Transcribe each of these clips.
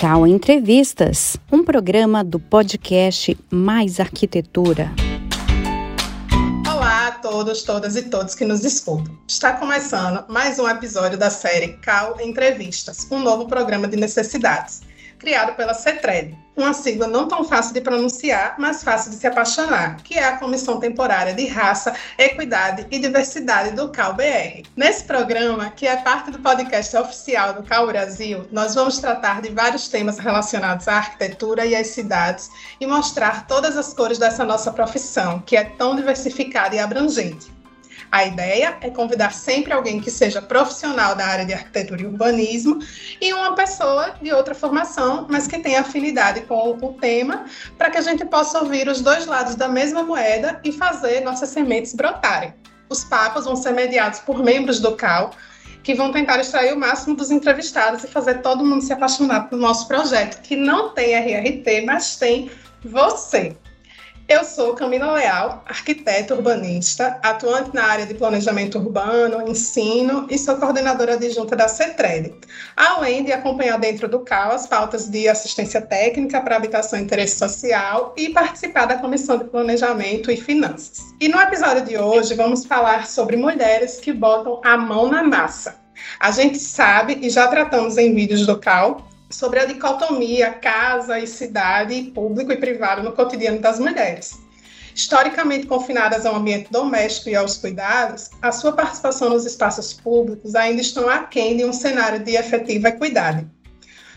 Cal Entrevistas, um programa do podcast Mais Arquitetura. Olá a todos, todas e todos que nos escutam. Está começando mais um episódio da série Cal Entrevistas, um novo programa de necessidades criado pela CETRED, uma sigla não tão fácil de pronunciar, mas fácil de se apaixonar, que é a Comissão Temporária de Raça, Equidade e Diversidade do CAL-BR. Nesse programa, que é parte do podcast oficial do CAL Brasil, nós vamos tratar de vários temas relacionados à arquitetura e às cidades e mostrar todas as cores dessa nossa profissão, que é tão diversificada e abrangente. A ideia é convidar sempre alguém que seja profissional da área de arquitetura e urbanismo e uma pessoa de outra formação, mas que tenha afinidade com o tema, para que a gente possa ouvir os dois lados da mesma moeda e fazer nossas sementes brotarem. Os papos vão ser mediados por membros do CAL, que vão tentar extrair o máximo dos entrevistados e fazer todo mundo se apaixonar pelo nosso projeto, que não tem RRT, mas tem você. Eu sou Camila Leal, arquiteta urbanista, atuante na área de planejamento urbano, ensino e sou coordenadora adjunta da CETRED, além de acompanhar dentro do CAL as pautas de assistência técnica para habitação e interesse social e participar da Comissão de Planejamento e Finanças. E no episódio de hoje vamos falar sobre mulheres que botam a mão na massa. A gente sabe e já tratamos em vídeos do CAL sobre a dicotomia casa e cidade, público e privado no cotidiano das mulheres. Historicamente confinadas ao ambiente doméstico e aos cuidados, a sua participação nos espaços públicos ainda estão aquém de um cenário de efetiva equidade.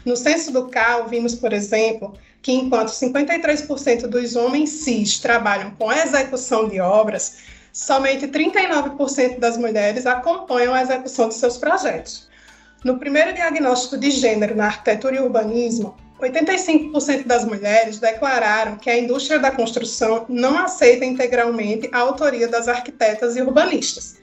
No censo do CAL, vimos, por exemplo, que enquanto 53% dos homens cis trabalham com a execução de obras, somente 39% das mulheres acompanham a execução de seus projetos. No primeiro diagnóstico de gênero na arquitetura e urbanismo, 85% das mulheres declararam que a indústria da construção não aceita integralmente a autoria das arquitetas e urbanistas.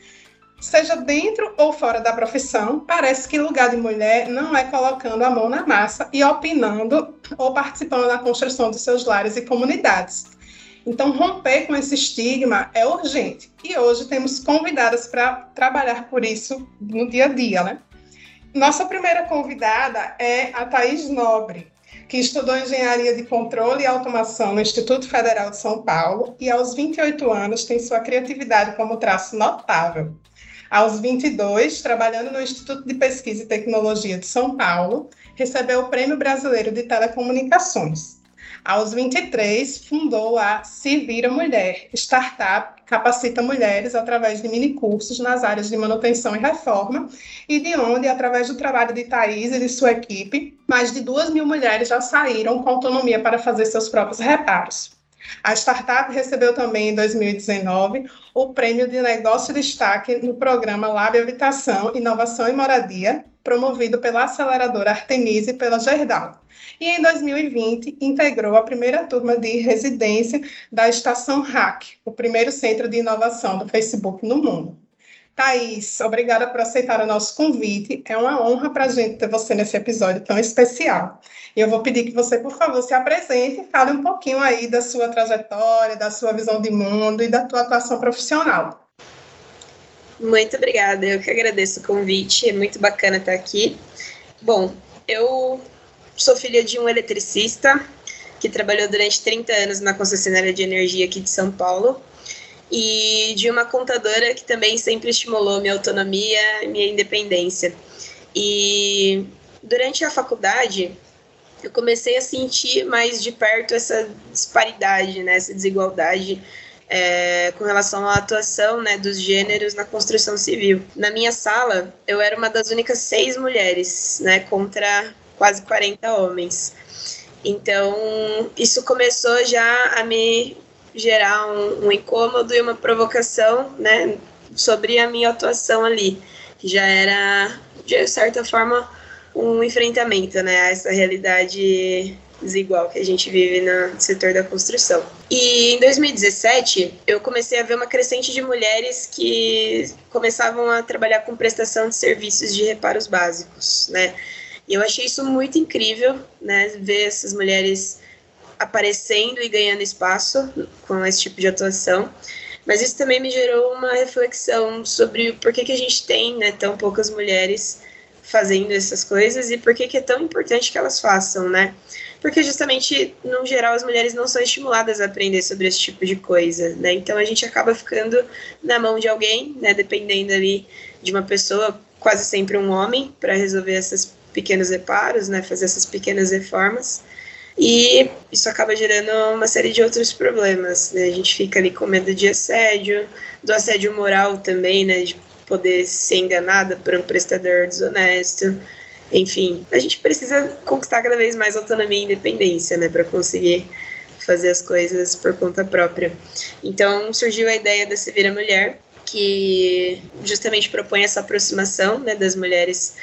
Seja dentro ou fora da profissão, parece que lugar de mulher não é colocando a mão na massa e opinando ou participando da construção dos seus lares e comunidades. Então, romper com esse estigma é urgente. E hoje temos convidadas para trabalhar por isso no dia a dia, né? Nossa primeira convidada é a Thaís Nobre, que estudou engenharia de controle e automação no Instituto Federal de São Paulo e aos 28 anos tem sua criatividade como traço notável. Aos 22, trabalhando no Instituto de Pesquisa e Tecnologia de São Paulo, recebeu o Prêmio Brasileiro de Telecomunicações. Aos 23, fundou a Se Vira Mulher, startup que capacita mulheres através de minicursos nas áreas de manutenção e reforma, e de onde, através do trabalho de Thais e de sua equipe, mais de duas mil mulheres já saíram com autonomia para fazer seus próprios reparos. A startup recebeu também em 2019 o prêmio de negócio destaque no programa Lab Habitação, Inovação e Moradia, promovido pela aceleradora Artemisa e pela Gerdau e em 2020 integrou a primeira turma de residência da Estação Hack, o primeiro centro de inovação do Facebook no mundo. Thaís, obrigada por aceitar o nosso convite. É uma honra para a gente ter você nesse episódio tão especial. E eu vou pedir que você, por favor, se apresente e fale um pouquinho aí da sua trajetória, da sua visão de mundo e da tua atuação profissional. Muito obrigada, eu que agradeço o convite, é muito bacana estar aqui. Bom, eu Sou filha de um eletricista que trabalhou durante 30 anos na concessionária de energia aqui de São Paulo e de uma contadora que também sempre estimulou minha autonomia, minha independência. E durante a faculdade, eu comecei a sentir mais de perto essa disparidade, né, essa desigualdade é, com relação à atuação né, dos gêneros na construção civil. Na minha sala, eu era uma das únicas seis mulheres, né, contra quase 40 homens. Então, isso começou já a me gerar um, um incômodo e uma provocação, né, sobre a minha atuação ali, que já era, de certa forma, um enfrentamento, né, a essa realidade desigual que a gente vive no setor da construção. E em 2017, eu comecei a ver uma crescente de mulheres que começavam a trabalhar com prestação de serviços de reparos básicos, né? E eu achei isso muito incrível, né? Ver essas mulheres aparecendo e ganhando espaço com esse tipo de atuação. Mas isso também me gerou uma reflexão sobre por que, que a gente tem né, tão poucas mulheres fazendo essas coisas e por que, que é tão importante que elas façam, né? Porque justamente, no geral, as mulheres não são estimuladas a aprender sobre esse tipo de coisa, né? Então a gente acaba ficando na mão de alguém, né? Dependendo ali de uma pessoa, quase sempre um homem, para resolver esses pequenos reparos, né? Fazer essas pequenas reformas. E isso acaba gerando uma série de outros problemas, né? A gente fica ali com medo de assédio, do assédio moral também, né? De poder ser enganada por um prestador desonesto. Enfim, a gente precisa conquistar cada vez mais autonomia e independência, né, para conseguir fazer as coisas por conta própria. Então surgiu a ideia da Se Vira Mulher, que justamente propõe essa aproximação né, das mulheres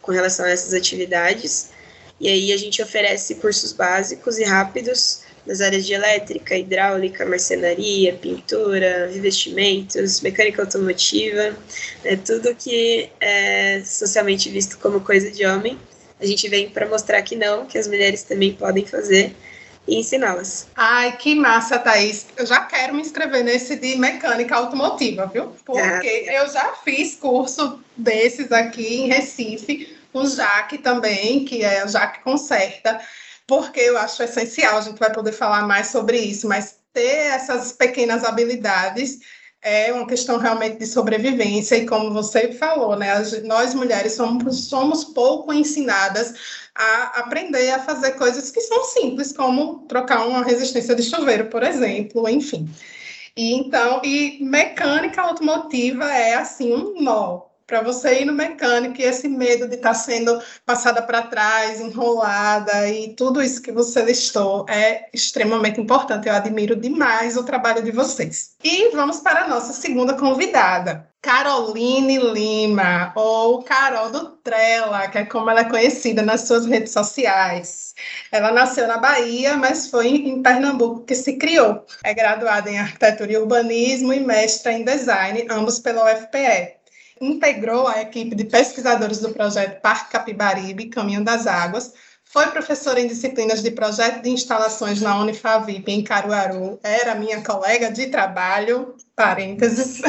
com relação a essas atividades. E aí a gente oferece cursos básicos e rápidos nas áreas de elétrica, hidráulica, marcenaria, pintura, revestimentos, mecânica automotiva, né, tudo que é socialmente visto como coisa de homem. A gente vem para mostrar que não, que as mulheres também podem fazer e ensiná-las. Ai, que massa, Thaís. Eu já quero me inscrever nesse de mecânica automotiva, viu? Porque ah. eu já fiz curso desses aqui em Recife, com o Jaque também, que é o Jaque Conserta porque eu acho essencial, a gente vai poder falar mais sobre isso, mas ter essas pequenas habilidades é uma questão realmente de sobrevivência, e como você falou, né, nós mulheres somos, somos pouco ensinadas a aprender a fazer coisas que são simples, como trocar uma resistência de chuveiro, por exemplo, enfim. E então, e mecânica automotiva é assim um nó, para você ir no mecânico e esse medo de estar tá sendo passada para trás, enrolada e tudo isso que você listou é extremamente importante. Eu admiro demais o trabalho de vocês. E vamos para a nossa segunda convidada. Caroline Lima, ou Carol do Trela, que é como ela é conhecida nas suas redes sociais. Ela nasceu na Bahia, mas foi em Pernambuco que se criou. É graduada em Arquitetura e Urbanismo e mestra em Design, ambos pela UFPE integrou a equipe de pesquisadores do projeto Parque Capibaribe, Caminho das Águas, foi professora em disciplinas de projeto de instalações na Unifavip, em Caruaru, era minha colega de trabalho, parênteses.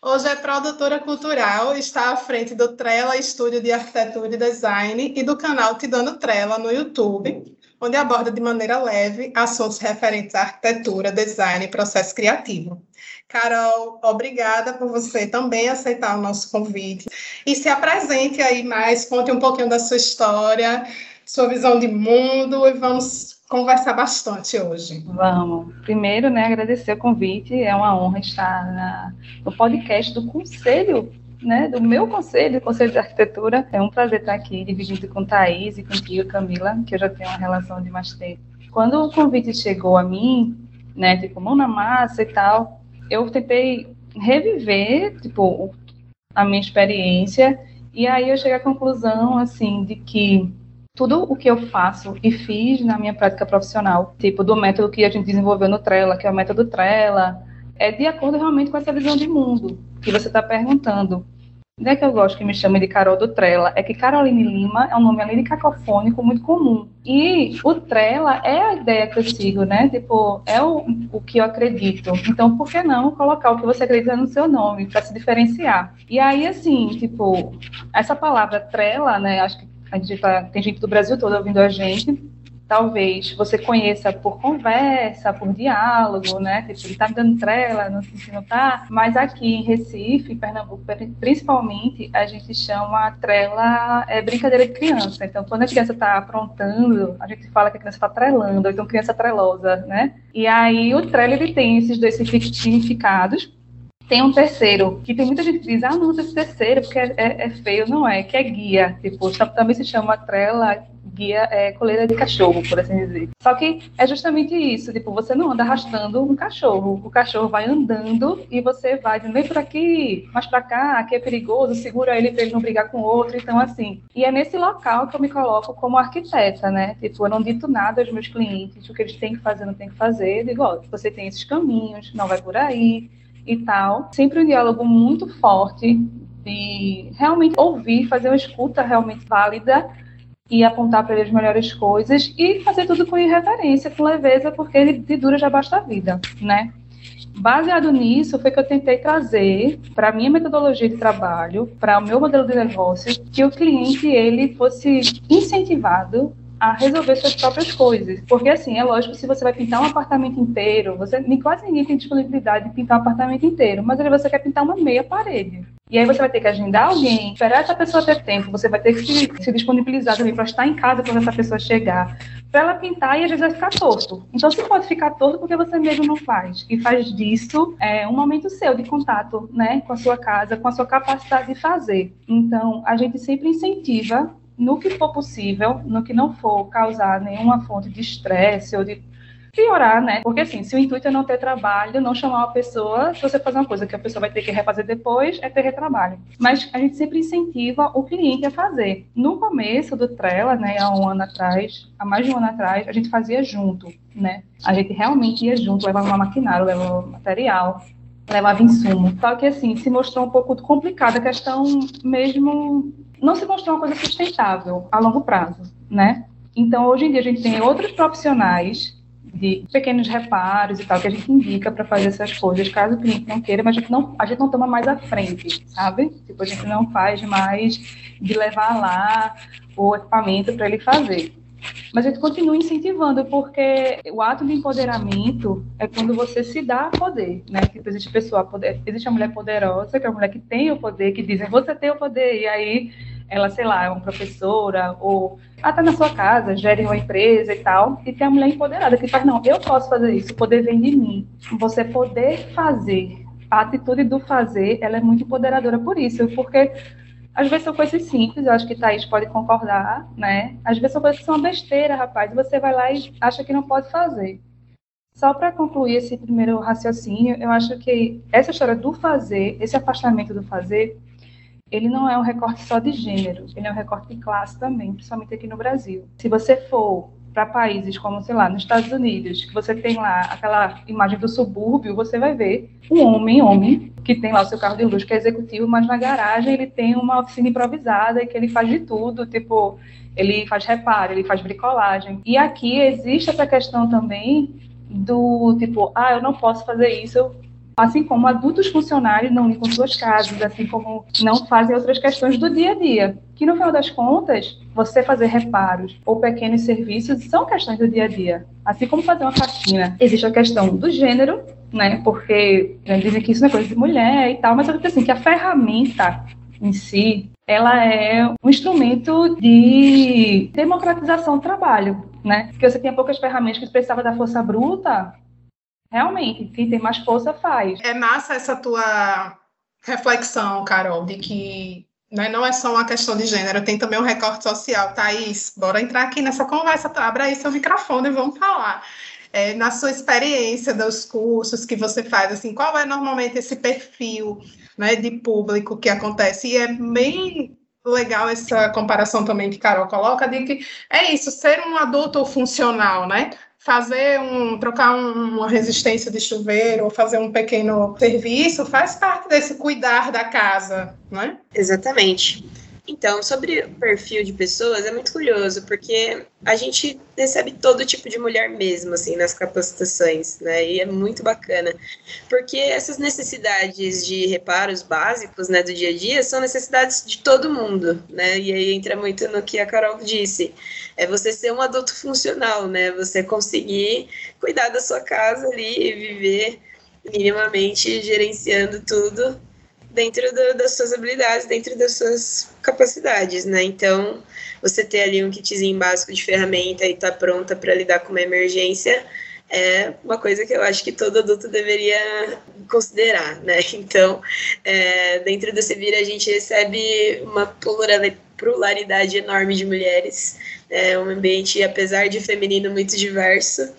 Hoje é produtora cultural, está à frente do Trela Estúdio de Arquitetura e Design e do canal Te Dando Trela no YouTube, onde aborda de maneira leve assuntos referentes à arquitetura, design e processo criativo. Carol, obrigada por você também aceitar o nosso convite. E se apresente aí mais, conte um pouquinho da sua história, sua visão de mundo e vamos conversar bastante hoje. Vamos. Primeiro, né, agradecer o convite. É uma honra estar na, no podcast do Conselho né, do meu conselho, Conselho de Arquitetura. É um prazer estar aqui dividindo com Thaís e contigo, Camila, que eu já tenho uma relação de mais tempo. Quando o convite chegou a mim, né, tipo, mão na massa e tal, eu tentei reviver, tipo, a minha experiência, e aí eu cheguei à conclusão, assim, de que tudo o que eu faço e fiz na minha prática profissional, tipo, do método que a gente desenvolveu no Trela, que é o método Trela, é de acordo realmente com essa visão de mundo que você está perguntando. Não é que eu gosto que me chamem de Carol do Trela, é que Caroline Lima é um nome além de cacofônico muito comum. E o Trela é a ideia que eu sigo, né? Tipo, é o, o que eu acredito. Então, por que não colocar o que você acredita no seu nome para se diferenciar? E aí, assim, tipo, essa palavra Trela, né? Acho que a gente tá, tem gente do Brasil todo ouvindo a gente talvez você conheça por conversa, por diálogo, né? Tipo, ele tá dando trela, não sei se não tá. Mas aqui em Recife, Pernambuco, principalmente, a gente chama trela é brincadeira de criança. Então, quando a criança está aprontando, a gente fala que a criança está trelando, ou então criança trelosa, né? E aí o trela, ele tem esses dois significados. Tem um terceiro, que tem muita gente que diz, ah, não esse terceiro, porque é, é, é feio, não é, que é guia. Tipo, também se chama trela guia é, coleira de cachorro, por assim dizer. Só que é justamente isso, tipo, você não anda arrastando um cachorro, o cachorro vai andando e você vai vem por aqui, mais para cá, aqui é perigoso, segura ele para ele não brigar com o outro, então assim. E é nesse local que eu me coloco como arquiteta, né? Tipo, eu não dito nada aos meus clientes, o que eles têm que fazer, não tem que fazer. Eu digo, ó, você tem esses caminhos, não vai por aí e tal. Sempre um diálogo muito forte de realmente ouvir, fazer uma escuta realmente válida e apontar para ele as melhores coisas e fazer tudo com irreverência, com leveza, porque ele de dura já basta a vida, né? baseado nisso, foi que eu tentei trazer para a minha metodologia de trabalho, para o meu modelo de negócio, que o cliente ele fosse incentivado a resolver suas próprias coisas. Porque, assim, é lógico, se você vai pintar um apartamento inteiro, você quase ninguém tem disponibilidade de pintar um apartamento inteiro, mas aí você quer pintar uma meia parede. E aí você vai ter que agendar alguém, esperar essa pessoa ter tempo, você vai ter que se, se disponibilizar também para estar em casa quando essa pessoa chegar, para ela pintar e às vezes vai ficar torto. Então, se pode ficar torto porque você mesmo não faz. E faz disso é, um momento seu de contato né, com a sua casa, com a sua capacidade de fazer. Então, a gente sempre incentiva no que for possível, no que não for causar nenhuma fonte de estresse ou de piorar, né? Porque assim, se o intuito é não ter trabalho, não chamar uma pessoa, se você fazer uma coisa que a pessoa vai ter que refazer depois, é ter retrabalho. Mas a gente sempre incentiva o cliente a fazer. No começo do Trela, né, há um ano atrás, há mais de um ano atrás, a gente fazia junto, né? A gente realmente ia junto, levava uma maquinário, levava material, levava insumo. Só que assim, se mostrou um pouco complicada a questão mesmo não se mostrou uma coisa sustentável a longo prazo, né? Então, hoje em dia, a gente tem outros profissionais de pequenos reparos e tal, que a gente indica para fazer essas coisas, caso o cliente não queira, mas a gente não, a gente não toma mais à frente, sabe? Tipo, a gente não faz mais de levar lá o equipamento para ele fazer. Mas a gente continua incentivando, porque o ato de empoderamento é quando você se dá poder, né? Tipo, existe pessoa, poder, existe a mulher poderosa, que é a mulher que tem o poder, que dizem, você tem o poder, e aí ela, sei lá, é uma professora, ou até na sua casa, gere uma empresa e tal, e tem a mulher empoderada, que faz, não, eu posso fazer isso, o poder vem de mim. Você poder fazer, a atitude do fazer, ela é muito empoderadora por isso, porque às vezes são coisas simples, eu acho que Thaís pode concordar, né? Às vezes são coisas que são besteira, rapaz, você vai lá e acha que não pode fazer. Só para concluir esse primeiro raciocínio, eu acho que essa história do fazer, esse afastamento do fazer, ele não é um recorte só de gênero, ele é um recorte de classe também, principalmente aqui no Brasil. Se você for para países como, sei lá, nos Estados Unidos, que você tem lá aquela imagem do subúrbio, você vai ver um homem, homem, que tem lá o seu carro de luxo, que é executivo, mas na garagem ele tem uma oficina improvisada e que ele faz de tudo, tipo, ele faz reparo, ele faz bricolagem. E aqui existe essa questão também do tipo, ah, eu não posso fazer isso assim como adultos funcionários não limpam suas casas, assim como não fazem outras questões do dia a dia. Que no final das contas, você fazer reparos ou pequenos serviços são questões do dia a dia. Assim como fazer uma faxina. Existe a questão do gênero, né? Porque dizem que isso não é coisa de mulher e tal, mas eu digo assim, que a ferramenta em si, ela é um instrumento de democratização do trabalho, né? Porque você tinha poucas ferramentas que precisava da força bruta, realmente, quem tem mais força faz. É massa essa tua reflexão, Carol, de que né, não é só uma questão de gênero, tem também um recorte social. Thaís, bora entrar aqui nessa conversa, abra aí seu microfone e vamos falar. É, na sua experiência dos cursos que você faz, assim, qual é normalmente esse perfil né, de público que acontece? E é bem legal essa comparação também que Carol coloca, de que é isso, ser um adulto funcional, né? Fazer um trocar uma resistência de chuveiro ou fazer um pequeno serviço faz parte desse cuidar da casa, não é? Exatamente. Então, sobre o perfil de pessoas, é muito curioso, porque a gente recebe todo tipo de mulher mesmo, assim, nas capacitações, né? E é muito bacana, porque essas necessidades de reparos básicos, né, do dia a dia, são necessidades de todo mundo, né? E aí entra muito no que a Carol disse, é você ser um adulto funcional, né? Você conseguir cuidar da sua casa ali e viver minimamente gerenciando tudo dentro do, das suas habilidades, dentro das suas capacidades, né? Então, você ter ali um kitzinho básico de ferramenta e estar tá pronta para lidar com uma emergência é uma coisa que eu acho que todo adulto deveria considerar, né? Então, é, dentro do Sevira a gente recebe uma pluralidade enorme de mulheres, é um ambiente, apesar de feminino, muito diverso.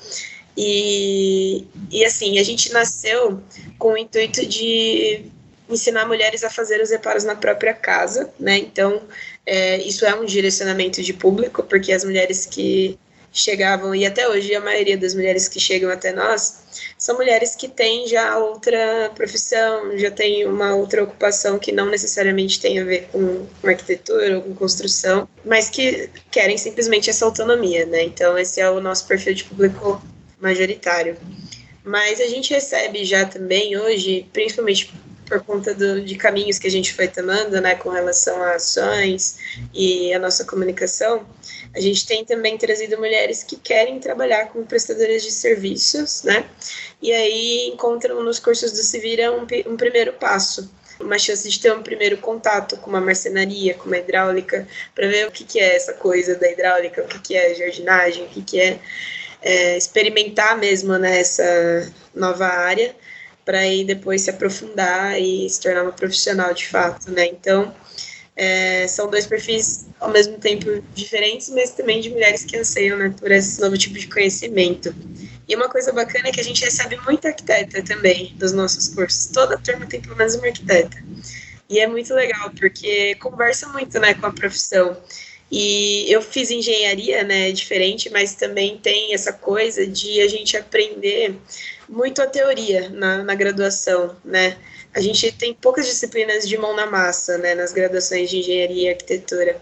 E, e assim, a gente nasceu com o intuito de ensinar mulheres a fazer os reparos na própria casa, né? Então, é, isso é um direcionamento de público, porque as mulheres que chegavam, e até hoje a maioria das mulheres que chegam até nós, são mulheres que têm já outra profissão, já têm uma outra ocupação que não necessariamente tem a ver com, com arquitetura ou com construção, mas que querem simplesmente essa autonomia, né? Então, esse é o nosso perfil de público majoritário. Mas a gente recebe já também hoje, principalmente por conta do, de caminhos que a gente foi tomando, né, com relação a ações e a nossa comunicação, a gente tem também trazido mulheres que querem trabalhar como prestadoras de serviços, né, e aí encontram nos cursos do Civira um, um primeiro passo, uma chance de ter um primeiro contato com uma marcenaria, com uma hidráulica, para ver o que, que é essa coisa da hidráulica, o que, que é jardinagem, o que, que é, é experimentar mesmo nessa né, nova área para aí depois se aprofundar e se tornar uma profissional de fato, né? Então, é, são dois perfis ao mesmo tempo diferentes, mas também de mulheres que anseiam né, por esse novo tipo de conhecimento. E uma coisa bacana é que a gente recebe muita arquiteta também dos nossos cursos. Toda turma tem pelo menos uma arquiteta. E é muito legal, porque conversa muito né, com a profissão. E eu fiz engenharia, né, diferente, mas também tem essa coisa de a gente aprender muito a teoria na, na graduação, né? A gente tem poucas disciplinas de mão na massa, né, nas graduações de engenharia e arquitetura.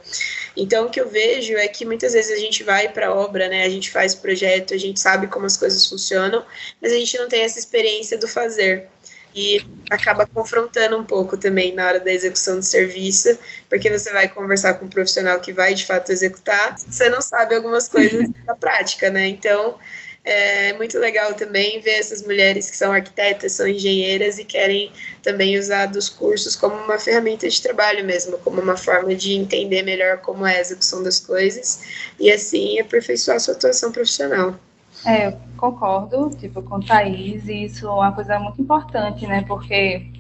Então, o que eu vejo é que muitas vezes a gente vai para a obra, né, a gente faz projeto, a gente sabe como as coisas funcionam, mas a gente não tem essa experiência do fazer. E acaba confrontando um pouco também na hora da execução do serviço, porque você vai conversar com um profissional que vai de fato executar, você não sabe algumas coisas da prática, né? Então, é muito legal também ver essas mulheres que são arquitetas, são engenheiras e querem também usar dos cursos como uma ferramenta de trabalho mesmo, como uma forma de entender melhor como é a execução das coisas e assim aperfeiçoar sua atuação profissional. É, eu concordo, tipo, com Thaís, e isso é uma coisa muito importante, né, porque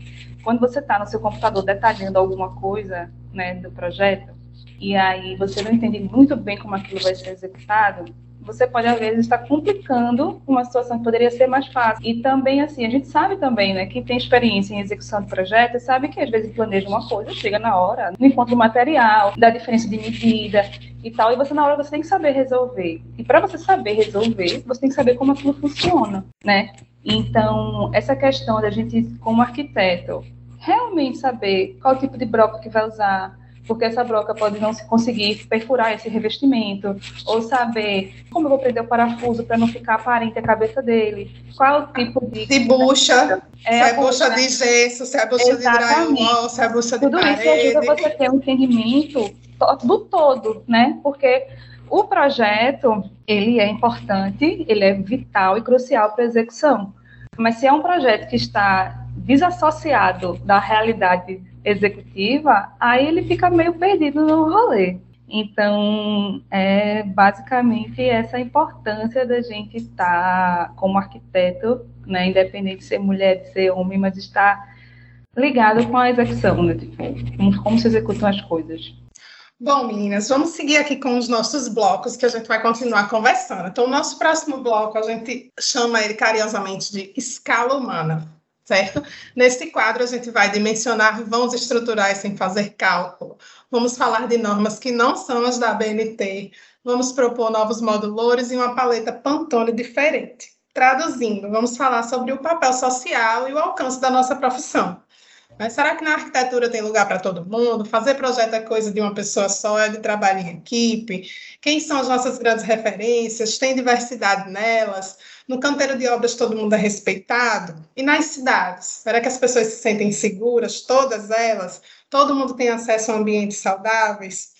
quando você está no seu computador detalhando alguma coisa, né, do projeto, e aí você não entende muito bem como aquilo vai ser executado, você pode, às vezes, estar complicando uma situação que poderia ser mais fácil. E também, assim, a gente sabe também, né, que tem experiência em execução de projetos, sabe que às vezes planeja uma coisa, chega na hora, não encontra o material, dá diferença de medida e tal, e você na hora você tem que saber resolver. E para você saber resolver, você tem que saber como aquilo funciona, né? Então, essa questão da gente, como arquiteto, realmente saber qual tipo de broca que vai usar, porque essa broca pode não conseguir perfurar esse revestimento, ou saber como eu vou prender o parafuso para não ficar aparente a cabeça dele, qual é o tipo de... Se bucha, é, se é bucha de gesso, se é bucha Exatamente. de drywall, se é bucha de Tudo parede. isso ajuda você a ter um entendimento do todo, né? Porque o projeto, ele é importante, ele é vital e crucial para a execução. Mas se é um projeto que está desassociado da realidade executiva, aí ele fica meio perdido no rolê. Então, é basicamente essa importância da gente estar como arquiteto, né, independente de ser mulher, de ser homem, mas estar ligado com a execução, né, tipo, como, como se executam as coisas. Bom, meninas, vamos seguir aqui com os nossos blocos que a gente vai continuar conversando. Então, o nosso próximo bloco a gente chama ele carinhosamente de escala humana certo? Neste quadro, a gente vai dimensionar vãos estruturais sem fazer cálculo. Vamos falar de normas que não são as da BNT. Vamos propor novos modulores e uma paleta Pantone diferente. Traduzindo, vamos falar sobre o papel social e o alcance da nossa profissão. Mas será que na arquitetura tem lugar para todo mundo? Fazer projeto é coisa de uma pessoa só, é de trabalho em equipe? Quem são as nossas grandes referências? Tem diversidade nelas? No canteiro de obras todo mundo é respeitado? E nas cidades? Será que as pessoas se sentem seguras, todas elas? Todo mundo tem acesso a ambientes saudáveis?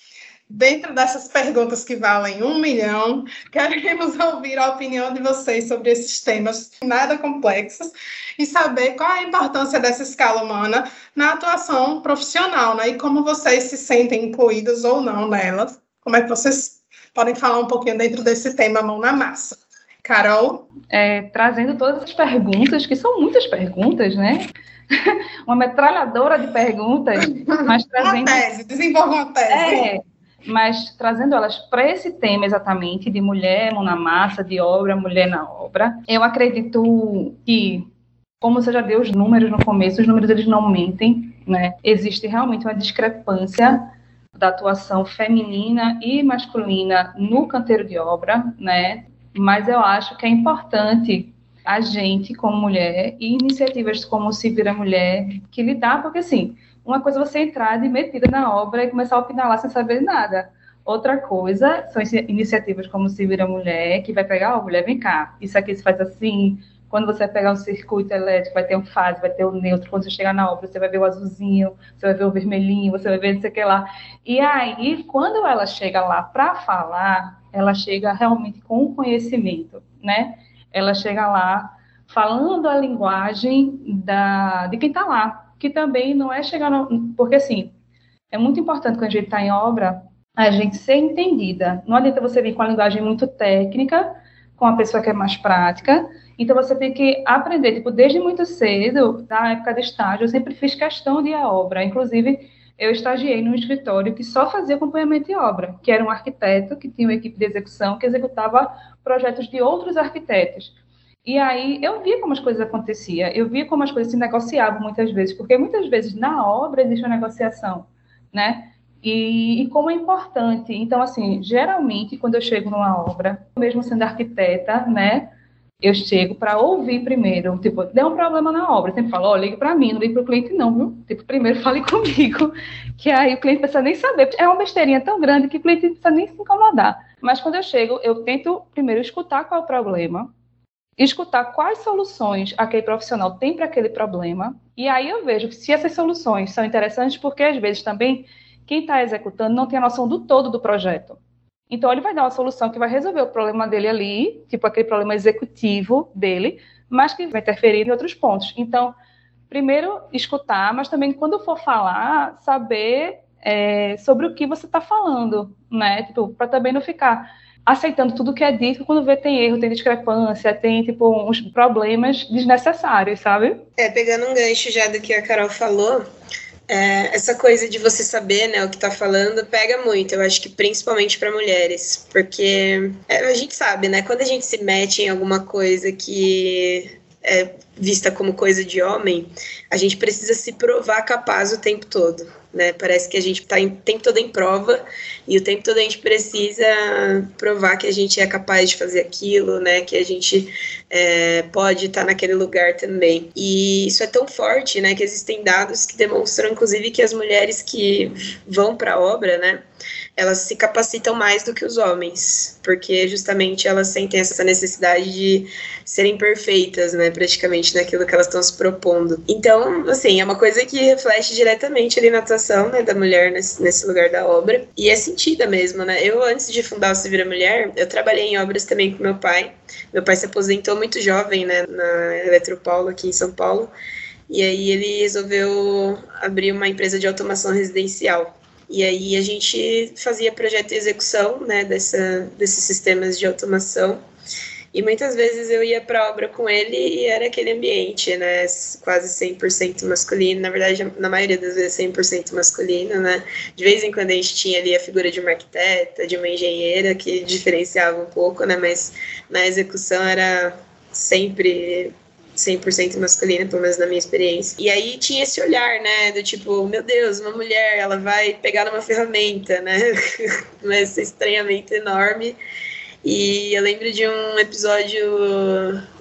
Dentro dessas perguntas que valem um milhão, queremos ouvir a opinião de vocês sobre esses temas nada complexos e saber qual a importância dessa escala humana na atuação profissional, né? E como vocês se sentem incluídos ou não nelas. Como é que vocês podem falar um pouquinho dentro desse tema mão na massa? Carol? É, trazendo todas as perguntas, que são muitas perguntas, né? uma metralhadora de perguntas, mas trazendo. Uma tese, desenvolva uma tese. É, mas trazendo elas para esse tema exatamente de mulher, mão na massa, de obra, mulher na obra, eu acredito que, como você já deu os números no começo, os números eles não mentem, né? Existe realmente uma discrepância da atuação feminina e masculina no canteiro de obra, né? Mas eu acho que é importante a gente, como mulher, e iniciativas como Se Vira Mulher, que lidar, porque assim, uma coisa é você entrar de metida na obra e começar a opinar lá sem saber nada. Outra coisa são iniciativas como Se Vira Mulher, que vai pegar, ó, oh, mulher, vem cá, isso aqui se faz assim, Quando você pegar um circuito elétrico, vai ter um fase, vai ter um neutro. Quando você chegar na obra, você vai ver o azulzinho, você vai ver o vermelhinho, você vai ver não sei o que lá. E aí, quando ela chega lá para falar, ela chega realmente com conhecimento, né? Ela chega lá falando a linguagem da, de quem está lá, que também não é chegar no, porque assim é muito importante quando a gente está em obra a gente ser entendida. Não adianta você vir com a linguagem muito técnica, com a pessoa que é mais prática. Então você tem que aprender, tipo, desde muito cedo, na época de estágio, eu sempre fiz questão de ir à obra. Inclusive, eu estagiei num escritório que só fazia acompanhamento de obra, que era um arquiteto que tinha uma equipe de execução que executava projetos de outros arquitetos. E aí eu via como as coisas aconteciam, eu via como as coisas se negociavam muitas vezes, porque muitas vezes na obra existe uma negociação, né? E, e, como é importante. Então, assim, geralmente, quando eu chego numa obra, mesmo sendo arquiteta, né, eu chego para ouvir primeiro. Tipo, deu um problema na obra, eu sempre falo, ó, oh, ligue para mim, não ligue para o cliente, não, viu? Tipo, primeiro fale comigo, que aí o cliente precisa nem saber. É uma besteirinha tão grande que o cliente precisa nem se incomodar. Mas quando eu chego, eu tento primeiro escutar qual é o problema, escutar quais soluções aquele profissional tem para aquele problema, e aí eu vejo se essas soluções são interessantes, porque às vezes também quem está executando não tem a noção do todo do projeto. Então, ele vai dar uma solução que vai resolver o problema dele ali, tipo aquele problema executivo dele, mas que vai interferir em outros pontos. Então, primeiro, escutar, mas também, quando for falar, saber é, sobre o que você está falando, né? Tipo, para também não ficar aceitando tudo que é dito quando vê tem erro, tem discrepância, tem, tipo, uns problemas desnecessários, sabe? É, pegando um gancho já do que a Carol falou, é, essa coisa de você saber né, o que está falando pega muito, eu acho que principalmente para mulheres, porque é, a gente sabe, né? Quando a gente se mete em alguma coisa que é vista como coisa de homem, a gente precisa se provar capaz o tempo todo né? Parece que a gente está o tempo todo em prova e o tempo todo a gente precisa provar que a gente é capaz de fazer aquilo, né? Que a gente é, pode estar tá naquele lugar também. E isso é tão forte, né? Que existem dados que demonstram, inclusive, que as mulheres que vão para a obra, né? Elas se capacitam mais do que os homens, porque justamente elas sentem essa necessidade de serem perfeitas, né, praticamente naquilo que elas estão se propondo. Então, assim, é uma coisa que reflete diretamente ali na atuação, né, da mulher nesse, nesse lugar da obra, e é sentida mesmo, né. Eu, antes de fundar o Se Vira Mulher, eu trabalhei em obras também com meu pai. Meu pai se aposentou muito jovem, né, na Eletropaulo, aqui em São Paulo, e aí ele resolveu abrir uma empresa de automação residencial. E aí a gente fazia projeto de execução né, dessa, desses sistemas de automação. E muitas vezes eu ia para obra com ele e era aquele ambiente, né, quase 100% masculino, na verdade, na maioria das vezes 100% masculino, né? De vez em quando a gente tinha ali a figura de uma arquiteta, de uma engenheira que diferenciava um pouco, né, mas na execução era sempre 100% masculina, pelo menos na minha experiência. E aí tinha esse olhar, né, do tipo, meu Deus, uma mulher, ela vai pegar numa ferramenta, né, esse estranhamento enorme. E eu lembro de um episódio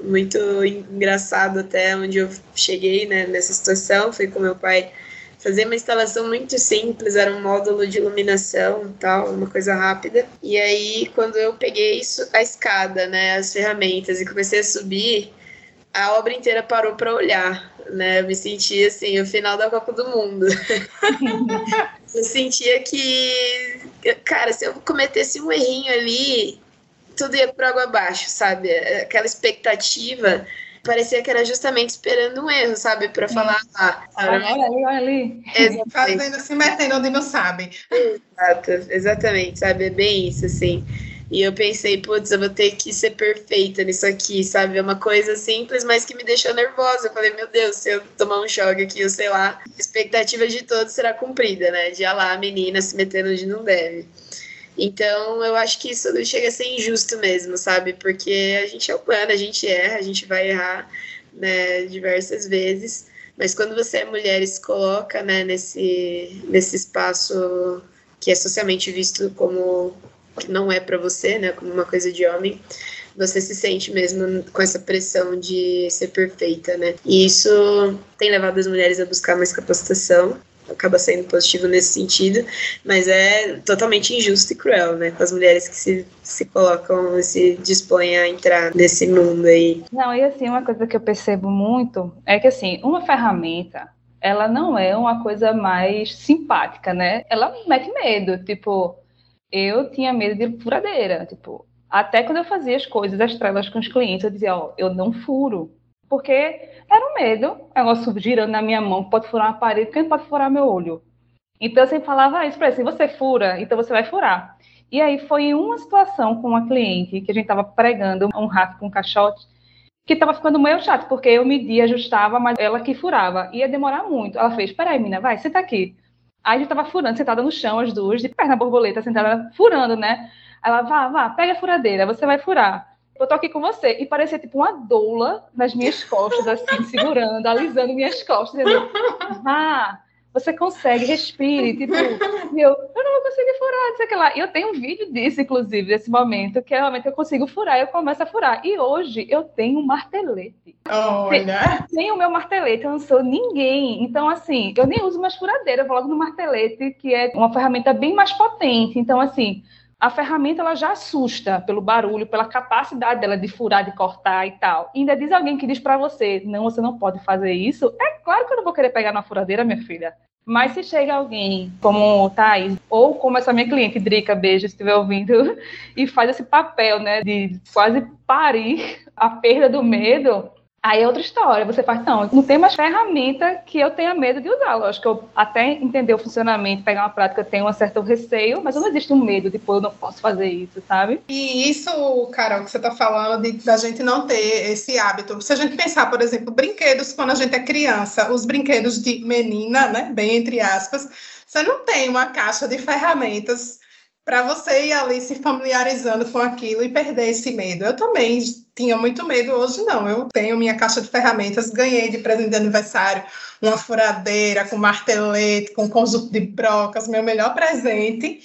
muito engraçado até, onde eu cheguei, né, nessa situação, fui com meu pai fazer uma instalação muito simples, era um módulo de iluminação tal, uma coisa rápida. E aí, quando eu peguei isso, a escada, né, as ferramentas, e comecei a subir, a obra inteira parou para olhar, né? Eu me sentia assim, o final da Copa do Mundo. eu sentia que, cara, se eu cometesse um errinho ali, tudo ia para água abaixo, sabe? Aquela expectativa parecia que era justamente esperando um erro, sabe? Para falar lá. Ah, olha ali, olha ali. Fazendo, se metendo onde não sabe. Exato, exatamente, sabe? É bem isso, assim. E eu pensei, putz, eu vou ter que ser perfeita nisso aqui, sabe? É uma coisa simples, mas que me deixou nervosa. Eu falei, meu Deus, se eu tomar um choque aqui, eu sei lá, a expectativa de todos será cumprida, né? De ir lá a menina se metendo onde não deve. Então, eu acho que isso chega a ser injusto mesmo, sabe? Porque a gente é humano, a gente erra, a gente vai errar né, diversas vezes. Mas quando você é mulher e se coloca né, nesse, nesse espaço que é socialmente visto como não é para você, né, como uma coisa de homem, você se sente mesmo com essa pressão de ser perfeita, né? E isso tem levado as mulheres a buscar mais capacitação. acaba sendo positivo nesse sentido, mas é totalmente injusto e cruel, né? Com as mulheres que se, se colocam, se dispõem a entrar nesse mundo aí. Não, e assim, uma coisa que eu percebo muito é que, assim, uma ferramenta, ela não é uma coisa mais simpática, né? Ela mete medo, tipo, eu tinha medo de furadeira, tipo, até quando eu fazia as coisas, as trelas com os clientes, eu dizia, ó, eu não furo, porque era um medo, o negócio girando na minha mão, pode furar uma parede, quem pode furar meu olho? Então eu sempre falava isso para ele, se você fura, então você vai furar. E aí foi uma situação com uma cliente que a gente estava pregando um rato com um caixote, que estava ficando meio chato, porque eu media, ajustava, mas ela que furava. Ia demorar muito. Ela fez, peraí, mina, vai, senta aqui. Aí a gente tava furando, sentada no chão, as duas, de perna borboleta, sentada furando, né? Ela, vá, vá, pega a furadeira, você vai furar. Eu tô aqui com você. E parecia tipo uma doula nas minhas costas, assim, segurando, alisando minhas costas. Dizendo, vá, você consegue, respire, tipo, e eu, eu não vou conseguir furar, não sei o que lá. E eu tenho um vídeo disso, inclusive, desse momento, que realmente eu consigo furar, eu começo a furar. E hoje eu tenho um martelete. Olha! Tenho o meu martelete, eu não sou ninguém. Então, assim, eu nem uso mais furadeira, eu vou logo no martelete, que é uma ferramenta bem mais potente. Então, assim, a ferramenta ela já assusta pelo barulho, pela capacidade dela de furar, de cortar e tal. E ainda diz alguém que diz para você, não, você não pode fazer isso. É claro que eu não vou querer pegar na furadeira, minha filha. Mas se chega alguém como o Thais, ou como essa minha cliente, Drica, beijo, se estiver ouvindo, e faz esse papel, né, de quase parir a perda do medo, Aí é outra história. Você faz, não, não tem mais ferramenta que eu tenha medo de usar. Lógico que eu até entender o funcionamento, pegar uma prática, eu tenho um certo receio, mas não existe um medo de, pô, eu não posso fazer isso, sabe? E isso, Carol, que você está falando, de, da gente não ter esse hábito. Se a gente pensar, por exemplo, brinquedos quando a gente é criança, os brinquedos de menina, né, bem entre aspas, você não tem uma caixa de ferramentas para você ir ali se familiarizando com aquilo e perder esse medo. Eu também tinha muito medo, hoje não. Eu tenho minha caixa de ferramentas, ganhei de presente de aniversário uma furadeira com martelete, com conjunto de brocas, meu melhor presente.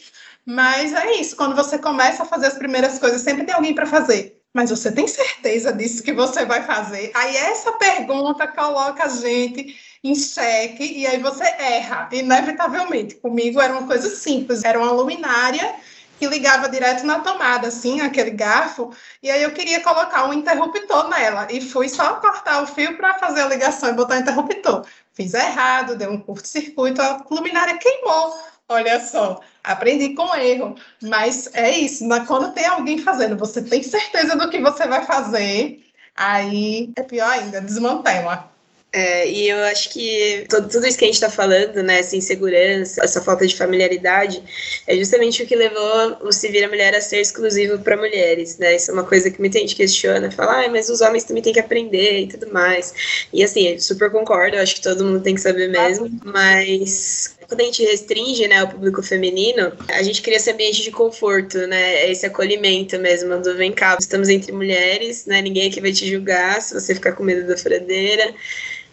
Mas é isso, quando você começa a fazer as primeiras coisas, sempre tem alguém para fazer. Mas você tem certeza disso que você vai fazer? Aí essa pergunta coloca a gente em xeque e aí você erra, inevitavelmente. Comigo era uma coisa simples, era uma luminária que ligava direto na tomada, assim, aquele garfo, e aí eu queria colocar um interruptor nela, e fui só cortar o fio para fazer a ligação e botar o interruptor. Fiz errado, deu um curto-circuito, a luminária queimou. Olha só, aprendi com erro, mas é isso, quando tem alguém fazendo, você tem certeza do que você vai fazer, aí é pior ainda, desmantela. É, e eu acho que todo, tudo isso que a gente está falando, né, essa insegurança, essa falta de familiaridade, é justamente o que levou o Se Vira Mulher a ser exclusivo para mulheres, né? Isso é uma coisa que muita gente questiona, fala, ah, mas os homens também têm que aprender e tudo mais. E assim, super concordo, eu acho que todo mundo tem que saber mesmo, mas quando a gente restringe, né, o público feminino, a gente cria esse ambiente de conforto, né, esse acolhimento mesmo, do vem cá, estamos entre mulheres, né, ninguém aqui vai te julgar se você ficar com medo da furadeira,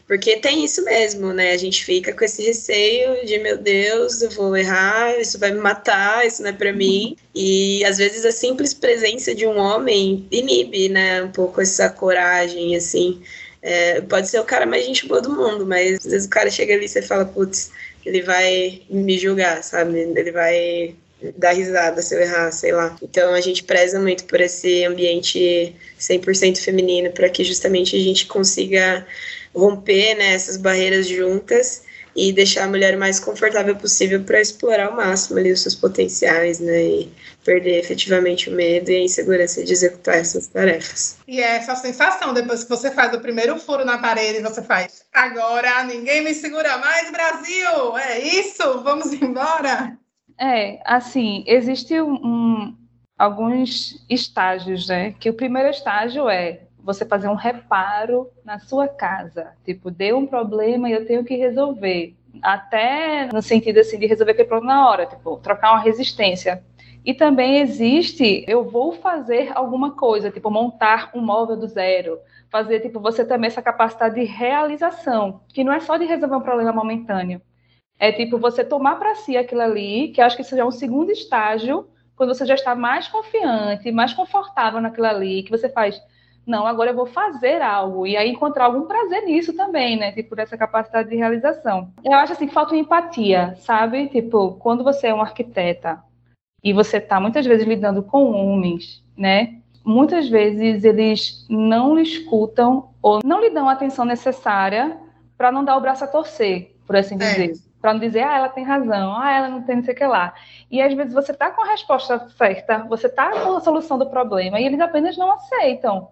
porque tem isso mesmo, né? A gente fica com esse receio de, meu Deus, eu vou errar, isso vai me matar, isso não é para mim. E às vezes a simples presença de um homem inibe, né? Um pouco essa coragem, assim. É, pode ser o cara mais gente boa do mundo, mas às vezes o cara chega ali e você fala, putz, ele vai me julgar, sabe? Ele vai dar risada se eu errar, sei lá. Então a gente preza muito por esse ambiente 100% feminino, para que justamente a gente consiga romper né, essas barreiras juntas e deixar a mulher o mais confortável possível para explorar ao máximo ali os seus potenciais, né, e perder efetivamente o medo e a insegurança de executar essas tarefas. E é essa sensação depois que você faz o primeiro furo na parede, você faz, agora ninguém me segura mais, Brasil, é isso, vamos embora. É, assim, existe um, alguns estágios, né, que o primeiro estágio é você fazer um reparo na sua casa. Tipo, deu um problema e eu tenho que resolver. Até no sentido assim de resolver aquele problema na hora, tipo, trocar uma resistência. E também existe, eu vou fazer alguma coisa, tipo, montar um móvel do zero. Fazer, tipo, você também essa capacidade de realização, que não é só de resolver um problema momentâneo. É tipo, você tomar para si aquilo ali, que acho que seja um segundo estágio, quando você já está mais confiante, mais confortável naquilo ali, que você faz, não, agora eu vou fazer algo e aí encontrar algum prazer nisso também, né? Tipo, essa capacidade de realização. Eu acho assim que falta empatia, sabe? Tipo, quando você é um arquiteta e você está muitas vezes lidando com homens, né? Muitas vezes eles não lhe escutam ou não lhe dão a atenção necessária para não dar o braço a torcer, por assim é. dizer. É. Para não dizer, ah, ela tem razão, ah, ela não tem não sei o que lá. E às vezes você está com a resposta certa, você está com a solução do problema e eles apenas não aceitam.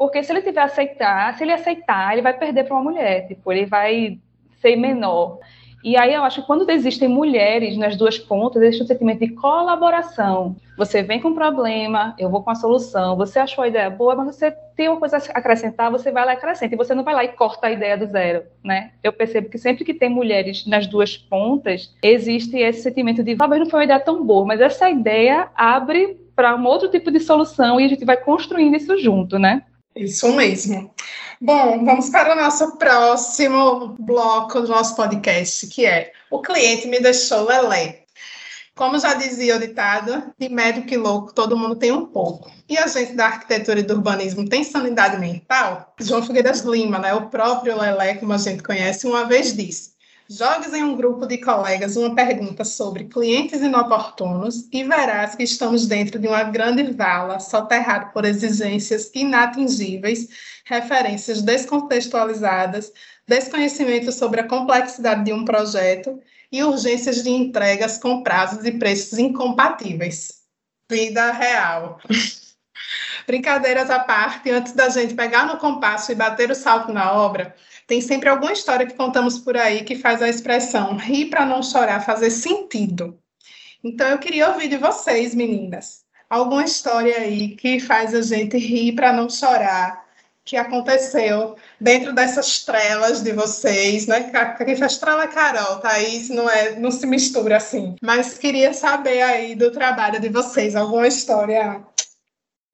Porque se ele tiver aceitar, se ele aceitar, ele vai perder para uma mulher, tipo, ele vai ser menor. E aí eu acho que quando existem mulheres nas duas pontas, existe um sentimento de colaboração. Você vem com um problema, eu vou com a solução. Você achou a ideia boa, mas você tem uma coisa a acrescentar, você vai lá e acrescenta. E você não vai lá e corta a ideia do zero, né? Eu percebo que sempre que tem mulheres nas duas pontas, existe esse sentimento de talvez não foi uma ideia tão boa, mas essa ideia abre para um outro tipo de solução e a gente vai construindo isso junto, né? Isso mesmo. Bom, vamos para o nosso próximo bloco do nosso podcast, que é O cliente me deixou lelé. Como já dizia o ditado, de médio que louco, todo mundo tem um pouco. E a gente da arquitetura e do urbanismo tem sanidade mental? João Figueiras Lima, né, o próprio Lelé, como a gente conhece, uma vez disse: Jogues em um grupo de colegas uma pergunta sobre clientes inoportunos e verás que estamos dentro de uma grande vala soterrada por exigências inatingíveis, referências descontextualizadas, desconhecimento sobre a complexidade de um projeto e urgências de entregas com prazos e preços incompatíveis. Vida real. Brincadeiras à parte, antes da gente pegar no compasso e bater o salto na obra, tem sempre alguma história que contamos por aí que faz a expressão rir para não chorar fazer sentido. Então eu queria ouvir de vocês, meninas, alguma história aí que faz a gente rir para não chorar, que aconteceu dentro dessas trelas de vocês, né? Quem faz trela é Carol, Thaís não é, não se mistura assim. Mas queria saber aí do trabalho de vocês, alguma história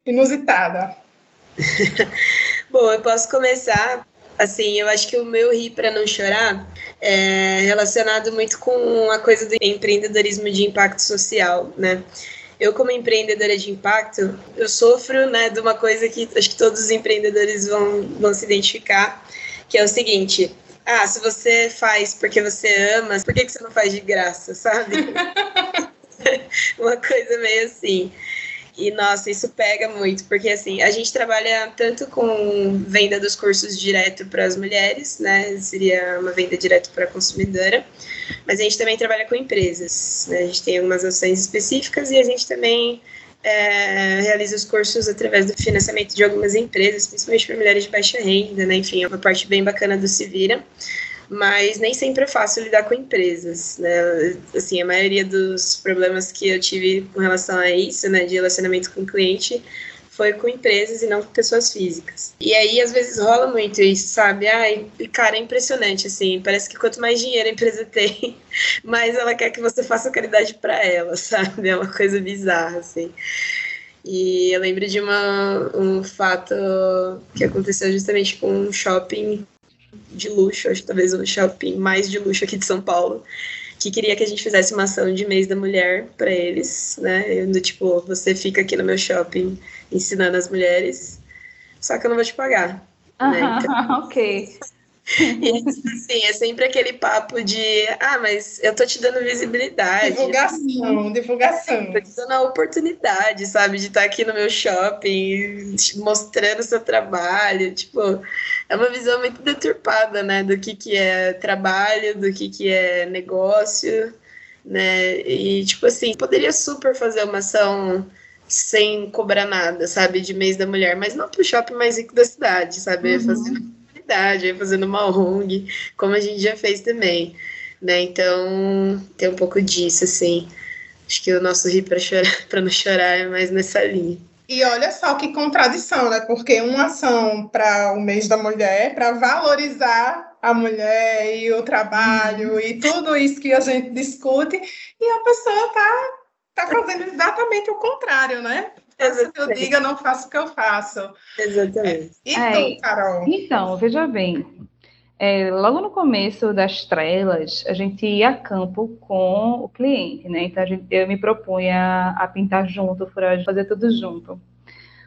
inusitada. Bom, eu posso começar Assim, eu acho que o meu rir para não chorar é relacionado muito com a coisa do empreendedorismo de impacto social, né? Eu, como empreendedora de impacto, eu sofro né, de uma coisa que acho que todos os empreendedores vão, vão se identificar, que é o seguinte: ah, se você faz porque você ama, por que, que você não faz de graça, sabe? uma coisa meio assim. E nossa, isso pega muito, porque assim, a gente trabalha tanto com venda dos cursos direto para as mulheres, né? Seria uma venda direto para a consumidora, mas a gente também trabalha com empresas, né? A gente tem algumas ações específicas e a gente também é, realiza os cursos através do financiamento de algumas empresas, principalmente para mulheres de baixa renda, né? Enfim, é uma parte bem bacana do Se Vira mas nem sempre é fácil lidar com empresas, né? Assim, a maioria dos problemas que eu tive com relação a isso, né, de relacionamento com o cliente, foi com empresas e não com pessoas físicas. E aí, às vezes, rola muito isso, sabe? Ai, cara, é impressionante, assim. Parece que quanto mais dinheiro a empresa tem, mais ela quer que você faça caridade para ela, sabe? É uma coisa bizarra, assim. E eu lembro de uma, um fato que aconteceu justamente com um shopping de luxo, acho que talvez o shopping mais de luxo aqui de São Paulo, que queria que a gente fizesse uma ação de mês da mulher para eles, né? Do tipo, você fica aqui no meu shopping ensinando as mulheres, só que eu não vou te pagar. Ah, né? então, ok. E assim, é sempre aquele papo de ah, mas eu tô te dando visibilidade. Divulgação, divulgação. Tô te dando a oportunidade, sabe, de estar aqui no meu shopping, mostrando o seu trabalho. Tipo, é uma visão muito deturpada, né, do que, que é trabalho, do que, que é negócio, né? E, tipo assim, poderia super fazer uma ação sem cobrar nada, sabe, de mês da mulher, mas não pro shopping mais rico da cidade, sabe? Uhum. Fazendo comunidade, fazendo uma ONG, como a gente já fez também, né? Então, tem um pouco disso, assim. Acho que o nosso rir para chorar, para não chorar é mais nessa linha. E olha só que contradição, né? Porque uma ação para o mês da mulher, para valorizar a mulher e o trabalho uhum. e tudo isso que a gente discute, e a pessoa tá, tá fazendo exatamente o contrário, né? Faça o que eu diga, não faço o que eu faço. Exatamente. É. E tu, Carol? Então, veja bem, é, logo no começo das trelas, a gente ia a campo com o cliente, né? Então gente, eu me propunha a pintar junto, furar, fazer tudo junto.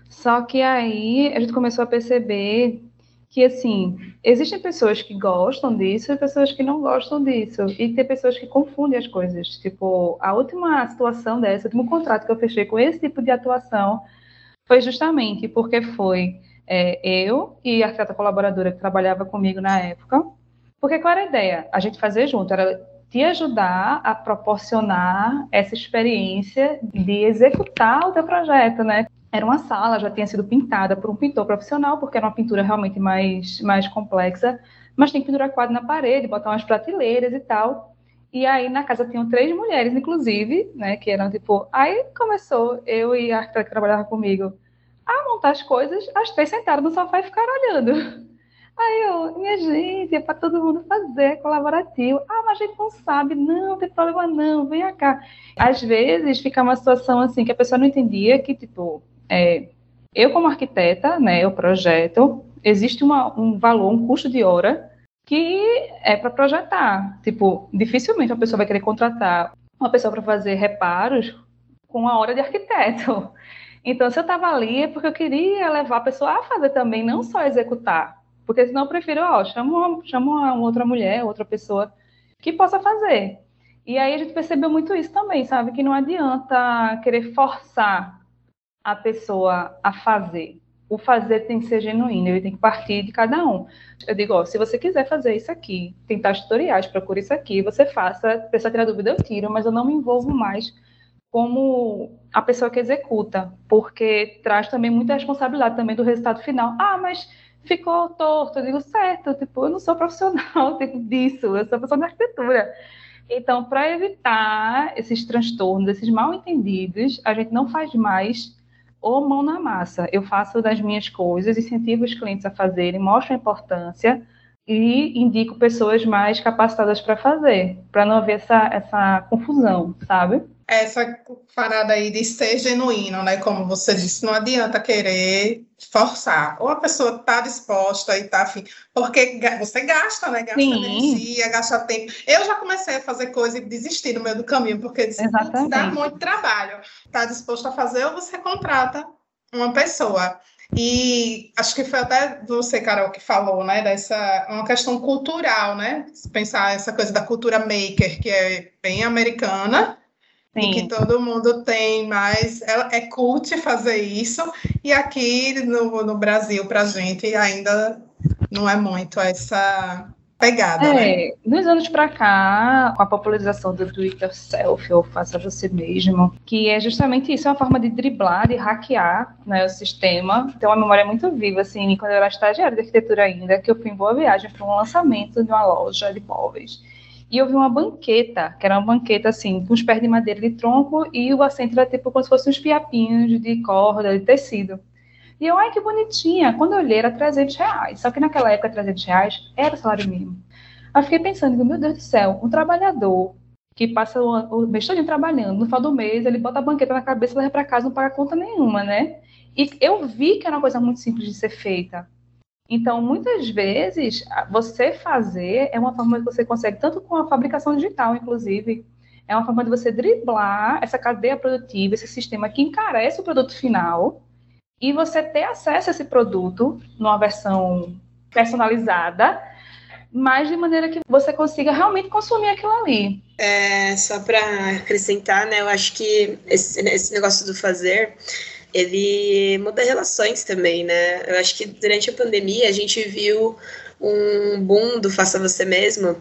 Só que aí a gente começou a perceber que, assim, existem pessoas que gostam disso e pessoas que não gostam disso. E tem pessoas que confundem as coisas. Tipo, a última situação dessa, o último contrato que eu fechei com esse tipo de atuação foi justamente porque foi é, eu e a arquiteta colaboradora que trabalhava comigo na época. Porque qual era a ideia? A gente fazer junto, era te ajudar a proporcionar essa experiência de executar o teu projeto, né? Era uma sala, já tinha sido pintada por um pintor profissional, porque era uma pintura realmente mais, mais complexa, mas tem que pendurar quadro na parede, botar umas prateleiras e tal. E aí na casa tinham três mulheres, inclusive, né, que eram tipo. Aí começou eu e a arquiteta que trabalhava comigo a montar as coisas, as três sentaram no sofá e ficaram olhando. Aí eu, minha gente, é para todo mundo fazer, é colaborativo. Ah, mas a gente não sabe. Não, tem problema não, venha cá. Às vezes fica uma situação assim que a pessoa não entendia que, tipo, é, eu como arquiteta, né, eu projeto, existe uma, um valor, um custo de hora que é para projetar. Tipo, dificilmente uma pessoa vai querer contratar uma pessoa para fazer reparos com a hora de arquiteto. Então, se eu estava ali é porque eu queria levar a pessoa a fazer também, não só executar. Porque senão eu prefiro, ó, chamo chamo uma outra mulher, outra pessoa que possa fazer. E aí a gente percebeu muito isso também, sabe? Que não adianta querer forçar a pessoa a fazer. O fazer tem que ser genuíno, ele tem que partir de cada um. Eu digo, ó, se você quiser fazer isso aqui, tentar tutoriais, procure isso aqui, você faça. Se tirar dúvida, eu tiro, mas eu não me envolvo mais como a pessoa que executa, porque traz também muita responsabilidade também do resultado final. Ah, mas ficou torto. Eu digo, certo, tipo, eu não sou profissional tipo, disso, eu sou profissional de arquitetura. Então, para evitar esses transtornos, esses mal entendidos, a gente não faz mais ou mão na massa. Eu faço das minhas coisas, incentivo os clientes a fazerem, mostro a importância e indico pessoas mais capacitadas para fazer, para não haver essa, essa confusão, sabe? Essa parada aí de ser genuíno, né? Como você disse, não adianta querer forçar. Ou a pessoa está disposta e está afim, porque você gasta, né? Gasta Sim. energia, gasta tempo. Eu já comecei a fazer coisa e desistir no meio do caminho, porque disse, dá muito trabalho. Está disposto a fazer ou você contrata uma pessoa. E acho que foi até você, Carol, que falou, né, dessa uma questão cultural, né? Pensar essa coisa da cultura maker, que é bem americana, Sim. Que todo mundo tem mais. É, é cult fazer isso, e aqui no, no Brasil, para gente, ainda não é muito essa pegada, é, né? Dos anos para cá, com a popularização do do it yourself, ou faça você mesmo, que é justamente isso, é uma forma de driblar, de hackear né, o sistema. Tem uma memória muito viva, assim, quando eu era estagiária de arquitetura ainda, que eu fui em Boa Viagem para um lançamento de uma loja de móveis. E eu vi uma banqueta, que era uma banqueta assim, com os pés de madeira de tronco e o assento era tipo como se fossem uns fiapinhos de corda, de tecido. E eu, ai, que bonitinha. Quando eu olhei, era 300 reais. Só que naquela época, 300 reais era salário mínimo. Aí fiquei pensando, meu Deus do céu, um trabalhador que passa o, o mês todo trabalhando, no final do mês, ele bota a banqueta na cabeça leva para casa, não paga conta nenhuma, né? E eu vi que era uma coisa muito simples de ser feita. Então, muitas vezes, você fazer é uma forma que você consegue, tanto com a fabricação digital, inclusive, é uma forma de você driblar essa cadeia produtiva, esse sistema que encarece o produto final, e você ter acesso a esse produto numa versão personalizada, mas de maneira que você consiga realmente consumir aquilo ali. É, só para acrescentar, né, eu acho que esse, esse negócio do fazer ele muda relações também, né? Eu acho que durante a pandemia a gente viu um boom do faça você mesmo,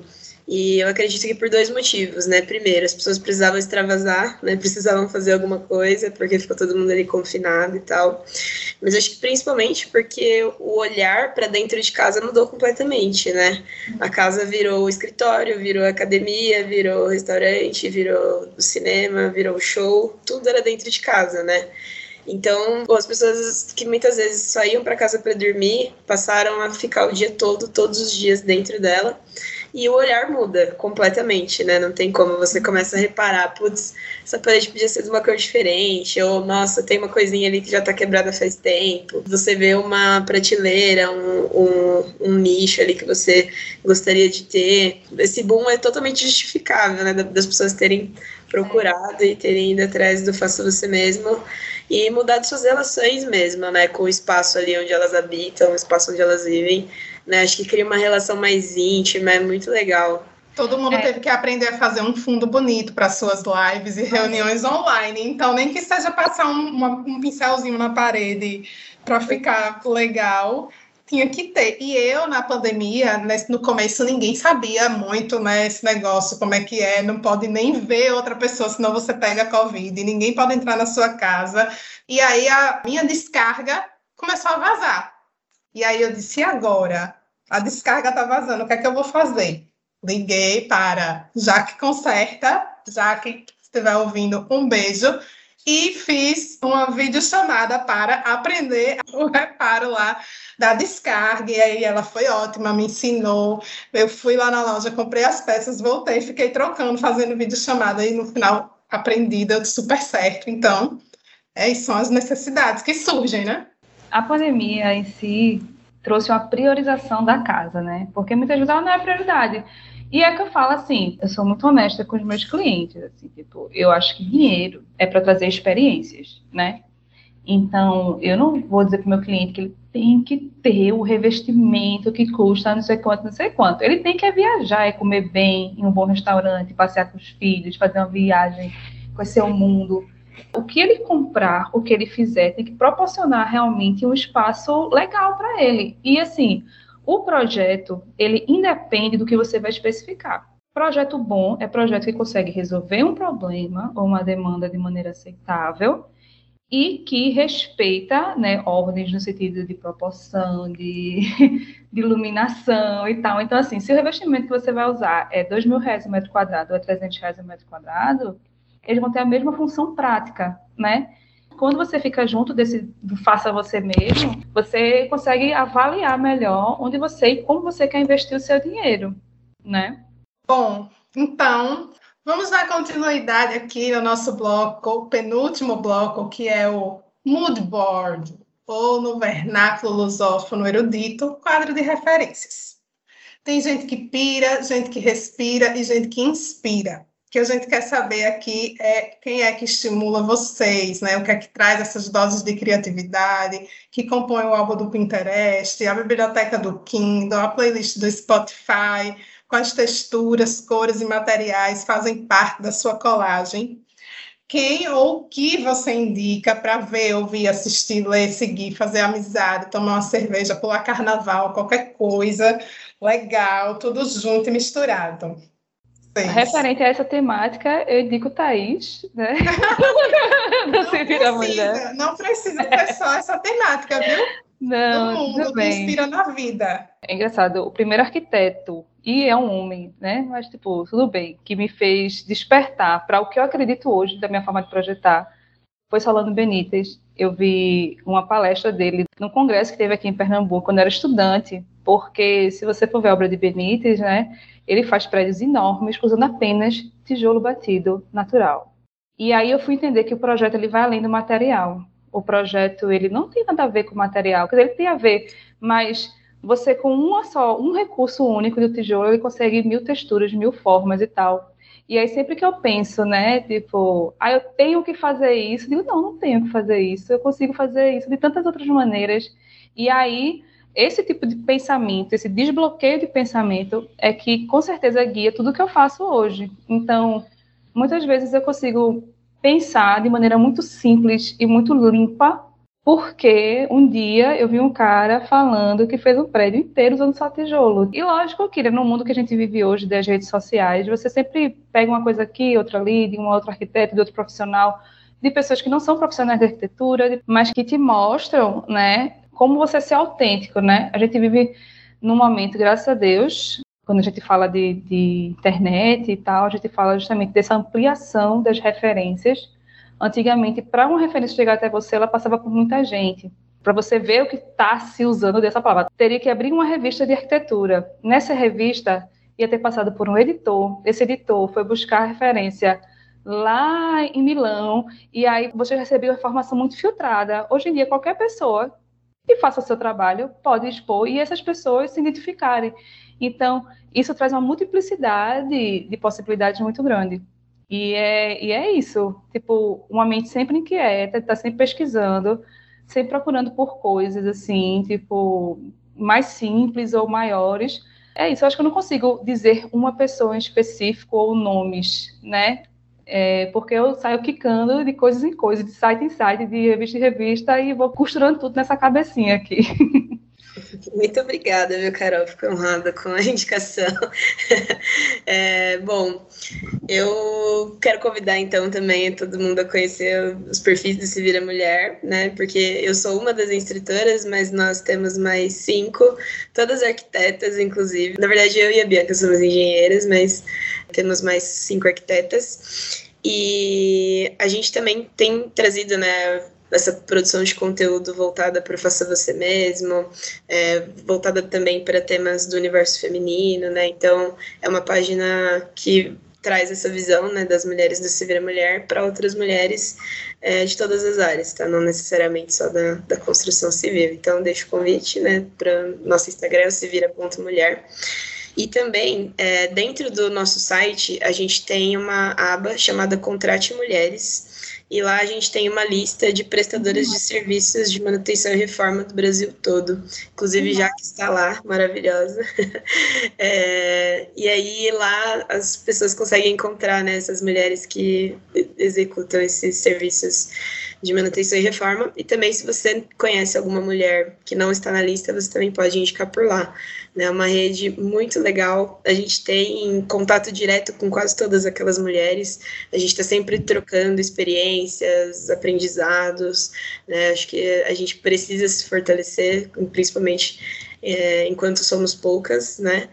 e eu acredito que por dois motivos, né? Primeiro, as pessoas precisavam extravasar, né? Precisavam fazer alguma coisa, porque ficou todo mundo ali confinado e tal. Mas acho que principalmente porque o olhar para dentro de casa mudou completamente, né? A casa virou escritório, virou academia, virou restaurante, virou cinema, virou show, tudo era dentro de casa, né? Então, as pessoas que muitas vezes saíam para casa para dormir passaram a ficar o dia todo, todos os dias dentro dela. E o olhar muda completamente, né? Não tem como você começa a reparar, putz, essa parede podia ser de uma cor diferente, ou nossa, tem uma coisinha ali que já tá quebrada faz tempo. Você vê uma prateleira, um, um, um nicho ali que você gostaria de ter. Esse boom é totalmente justificável, né? Das pessoas terem procurado e terem ido atrás do faça você mesmo e mudar suas relações mesmo, né, com o espaço ali onde elas habitam, o espaço onde elas vivem, né, acho que cria uma relação mais íntima, é muito legal. Todo mundo é. teve que aprender a fazer um fundo bonito para suas lives e reuniões online, então nem que seja passar um, uma, um pincelzinho na parede para ficar legal, tinha que ter. E eu, na pandemia, no começo, ninguém sabia muito, né, esse negócio, como é que é, não pode nem ver outra pessoa, senão você pega Covid, ninguém pode entrar na sua casa. E aí a minha descarga começou a vazar. E aí eu disse, e agora? A descarga tá vazando, o que é que eu vou fazer? Liguei para Jaque Conserta, Jaque, se estiver ouvindo, um beijo e fiz uma videochamada para aprender o reparo lá da descarga. E aí ela foi ótima, me ensinou. Eu fui lá na loja, comprei as peças, voltei, fiquei trocando, fazendo videochamada e no final aprendi, deu super certo. Então, é, são as necessidades que surgem, né? A pandemia em si trouxe uma priorização da casa, né? Porque muitas vezes ela não é prioridade. E é que eu falo assim, eu sou muito honesta com os meus clientes, assim, tipo, eu acho que dinheiro é para trazer experiências, né? Então, eu não vou dizer para o meu cliente que ele tem que ter o revestimento que custa não sei quanto, não sei quanto. Ele tem que viajar e comer bem em um bom restaurante, passear com os filhos, fazer uma viagem, conhecer o mundo. O que ele comprar, o que ele fizer, tem que proporcionar realmente um espaço legal para ele. E assim, o projeto, ele independe do que você vai especificar. Projeto bom é projeto que consegue resolver um problema ou uma demanda de maneira aceitável e que respeita né, ordens no sentido de proporção, de, de, iluminação e tal. Então, assim, se o revestimento que você vai usar é mil reais o metro quadrado ou é 300 reais o metro quadrado, eles vão ter a mesma função prática, né? quando você fica junto desse faça você mesmo, você consegue avaliar melhor onde você e como você quer investir o seu dinheiro, né? Bom, então vamos dar continuidade aqui no nosso bloco, o penúltimo bloco, que é o mood board, ou no vernáculo lusófono erudito, quadro de referências. Tem gente que pira, gente que respira e gente que inspira que a gente quer saber aqui é quem é que estimula vocês, né? O que é que traz essas doses de criatividade, que compõe o álbum do Pinterest, a biblioteca do Kindle, a playlist do Spotify, quais texturas, cores e materiais fazem parte da sua colagem. Quem ou o que você indica para ver, ouvir, assistir, ler, seguir, fazer amizade, tomar uma cerveja, pular carnaval, qualquer coisa legal, tudo junto e misturado. Referente a essa temática, eu indico Thaís, né? não, não precisa, mulher. Não precisa ter só essa temática, viu? Não, Do mundo tudo inspira na vida. É engraçado, o primeiro arquiteto, e é um homem, né? Mas, tipo, tudo bem, que me fez despertar para o que eu acredito hoje da minha forma de projetar, foi Solano Benítez. Eu vi uma palestra dele num congresso que teve aqui em Pernambuco, quando eu era estudante, porque se você for ver a obra de Benítez, né? Ele faz prédios enormes usando apenas tijolo batido natural. E aí eu fui entender que o projeto ele vai além do material. O projeto ele não tem nada a ver com o material, quer dizer, ele tem a ver, mas você com uma só, um recurso único do tijolo, ele consegue mil texturas, mil formas e tal. E aí sempre que eu penso, né, tipo, ah, eu tenho que fazer isso, digo, não, não tenho que fazer isso, eu consigo fazer isso de tantas outras maneiras. E aí esse tipo de pensamento, esse desbloqueio de pensamento é que com certeza guia tudo que eu faço hoje. Então, muitas vezes eu consigo pensar de maneira muito simples e muito limpa, porque um dia eu vi um cara falando que fez um prédio inteiro usando só tijolo. E lógico que no mundo que a gente vive hoje das redes sociais, você sempre pega uma coisa aqui, outra ali, de um outro arquiteto, de outro profissional, de pessoas que não são profissionais de arquitetura, mas que te mostram, né, como você ser autêntico, né? A gente vive num momento, graças a Deus, quando a gente fala de, de internet e tal, a gente fala justamente dessa ampliação das referências. Antigamente, para uma referência chegar até você, ela passava por muita gente. Para você ver o que está se usando dessa palavra, teria que abrir uma revista de arquitetura. Nessa revista, ia ter passado por um editor. Esse editor foi buscar referência lá em Milão, e aí você recebeu informação muito filtrada. Hoje em dia, qualquer pessoa que faça o seu trabalho pode expor e essas pessoas se identificarem. Então, isso traz uma multiplicidade de possibilidades muito grande. E é, e é isso, tipo, uma mente sempre inquieta, está sempre pesquisando, sempre procurando por coisas assim, tipo, mais simples ou maiores. É isso, eu acho que eu não consigo dizer uma pessoa em específico ou nomes, né? É, porque eu saio quicando de coisas em coisas, de site em site, de revista em revista, e vou costurando tudo nessa cabecinha aqui. Muito obrigada, viu, Carol? Fico honrada com a indicação. É, bom, eu quero convidar então também todo mundo a conhecer os perfis do Se Vira Mulher, né? Porque eu sou uma das instrutoras, mas nós temos mais cinco, todas arquitetas, inclusive. Na verdade, eu e a Bianca somos engenheiras, mas temos mais cinco arquitetas. E a gente também tem trazido, né, essa produção de conteúdo voltada para o Faça Você Mesmo, é, voltada também para temas do universo feminino, né? Então, é uma página que traz essa visão né, das mulheres do Se Vira Mulher para outras mulheres é, de todas as áreas, tá? Não necessariamente só da, da construção civil. Então, deixo o convite, né, para nosso Instagram, sevira.mulher. E também, é, dentro do nosso site, a gente tem uma aba chamada Contrate Mulheres, e lá a gente tem uma lista de prestadoras de serviços de manutenção e reforma do Brasil todo. Inclusive, já que está lá, maravilhosa. É, e aí lá as pessoas conseguem encontrar né, essas mulheres que executam esses serviços de manutenção e reforma. E também, se você conhece alguma mulher que não está na lista, você também pode indicar por lá. É uma rede muito legal. A gente tem contato direto com quase todas aquelas mulheres. A gente está sempre trocando experiências, aprendizados. Né? Acho que a gente precisa se fortalecer, principalmente é, enquanto somos poucas, né?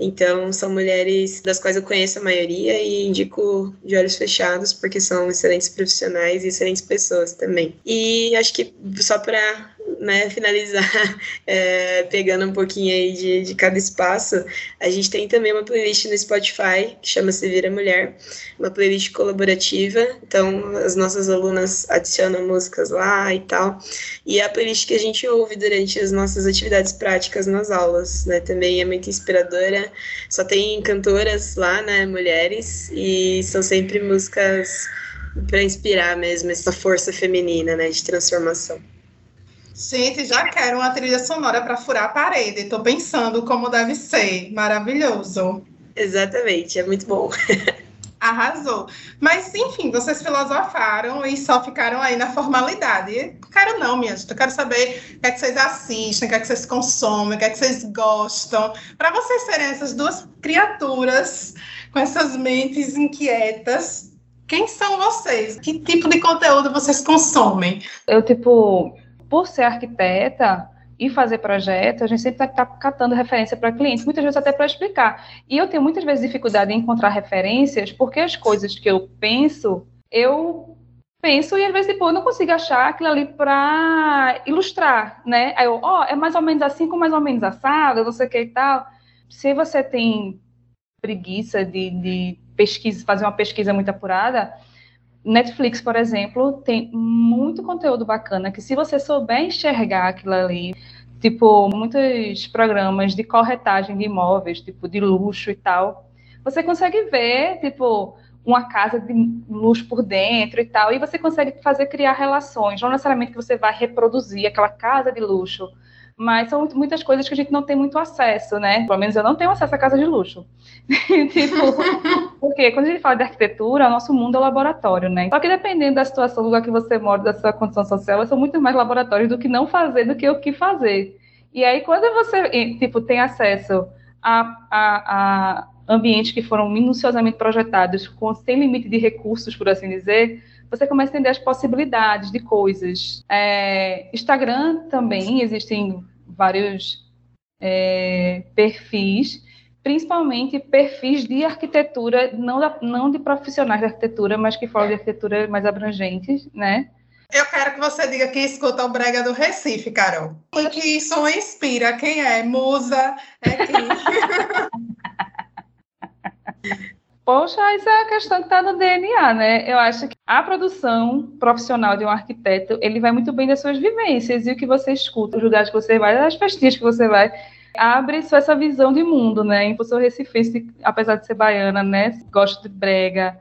Então, são mulheres das quais eu conheço a maioria e indico de olhos fechados, porque são excelentes profissionais e excelentes pessoas também. E acho que só para né, finalizar, é, pegando um pouquinho aí de, de cada espaço, a gente tem também uma playlist no Spotify que chama-se Vira Mulher, uma playlist colaborativa, então as nossas alunas adicionam músicas lá e tal, e é a playlist que a gente ouve durante as nossas atividades práticas nas aulas, né, também é muito inspiradora, só tem cantoras lá, né, mulheres, e são sempre músicas para inspirar mesmo essa força feminina, né, de transformação. Gente, já quero uma trilha sonora para furar a parede. Estou pensando como deve ser. Maravilhoso. Exatamente, é muito bom. Arrasou. Mas, enfim, vocês filosofaram e só ficaram aí na formalidade. Quero não, minha gente. Eu quero saber o que é que vocês assistem, o que é que vocês consomem, o que é que vocês gostam. Para vocês serem essas duas criaturas com essas mentes inquietas, quem são vocês? Que tipo de conteúdo vocês consomem? Eu, tipo, por ser arquiteta e fazer projeto, a gente sempre está tá catando referência para clientes, muitas vezes até para explicar. E eu tenho muitas vezes dificuldade em encontrar referências, porque as coisas que eu penso, eu penso e às vezes tipo, eu não consigo achar aquilo ali para ilustrar, né? Aí eu, ó, oh, é mais ou menos assim com mais ou menos assado, não sei o que e tal. Se você tem preguiça de, de pesquisa, fazer uma pesquisa muito apurada, Netflix, por exemplo, tem muito conteúdo bacana que se você souber enxergar aquilo ali, tipo, muitos programas de corretagem de imóveis, tipo, de luxo e tal, você consegue ver, tipo, uma casa de luxo por dentro e tal, e você consegue fazer criar relações, não necessariamente que você vai reproduzir aquela casa de luxo, mas são muitas coisas que a gente não tem muito acesso, né? Pelo menos eu não tenho acesso à casa de luxo. tipo, porque quando a gente fala de arquitetura, o nosso mundo é laboratório, né? Só que dependendo da situação, do lugar que você mora, da sua condição social, são muito mais laboratórios do que não fazer, do que o que fazer. E aí, quando você, tipo, tem acesso a, a, a ambientes que foram minuciosamente projetados, com sem limite de recursos, por assim dizer, você começa a entender as possibilidades de coisas. É, Instagram também existem vários é, perfis, principalmente perfis de arquitetura, não, da, não de profissionais de arquitetura, mas que falam de arquitetura mais abrangentes, né? Eu quero que você diga quem escuta o Brega do Recife, Carol. O que isso inspira? Quem é? Musa? É quem? Poxa, isso é a questão que está no DNA, né? Eu acho que a produção profissional de um arquiteto, ele vai muito bem das suas vivências e o que você escuta, os lugares que você vai, as festinhas que você vai, abre só essa visão de mundo, né? Eu sou recifense, apesar de ser baiana, né? Gosto de brega,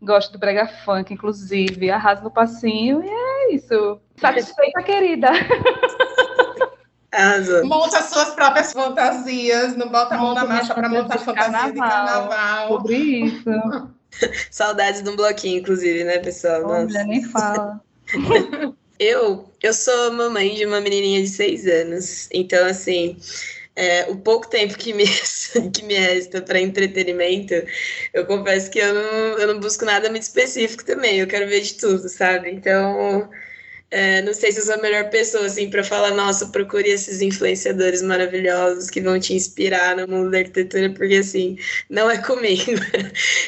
gosto do brega funk, inclusive, arraso no passinho e é isso. Satisfeita, querida. Arrasou. Monta suas próprias fantasias, não bota a mão na massa para montar fantasia carnaval, de carnaval. Sobre isso. Saudades de um bloquinho, inclusive, né, pessoal? Nossa. nem fala. eu, eu sou mamãe de uma menininha de seis anos, então, assim, é, o pouco tempo que me, que me resta para entretenimento, eu confesso que eu não, eu não busco nada muito específico também, eu quero ver de tudo, sabe? Então, é, não sei se eu sou a melhor pessoa assim para falar, nossa, procure esses influenciadores maravilhosos que vão te inspirar no mundo da arquitetura, porque assim, não é comigo.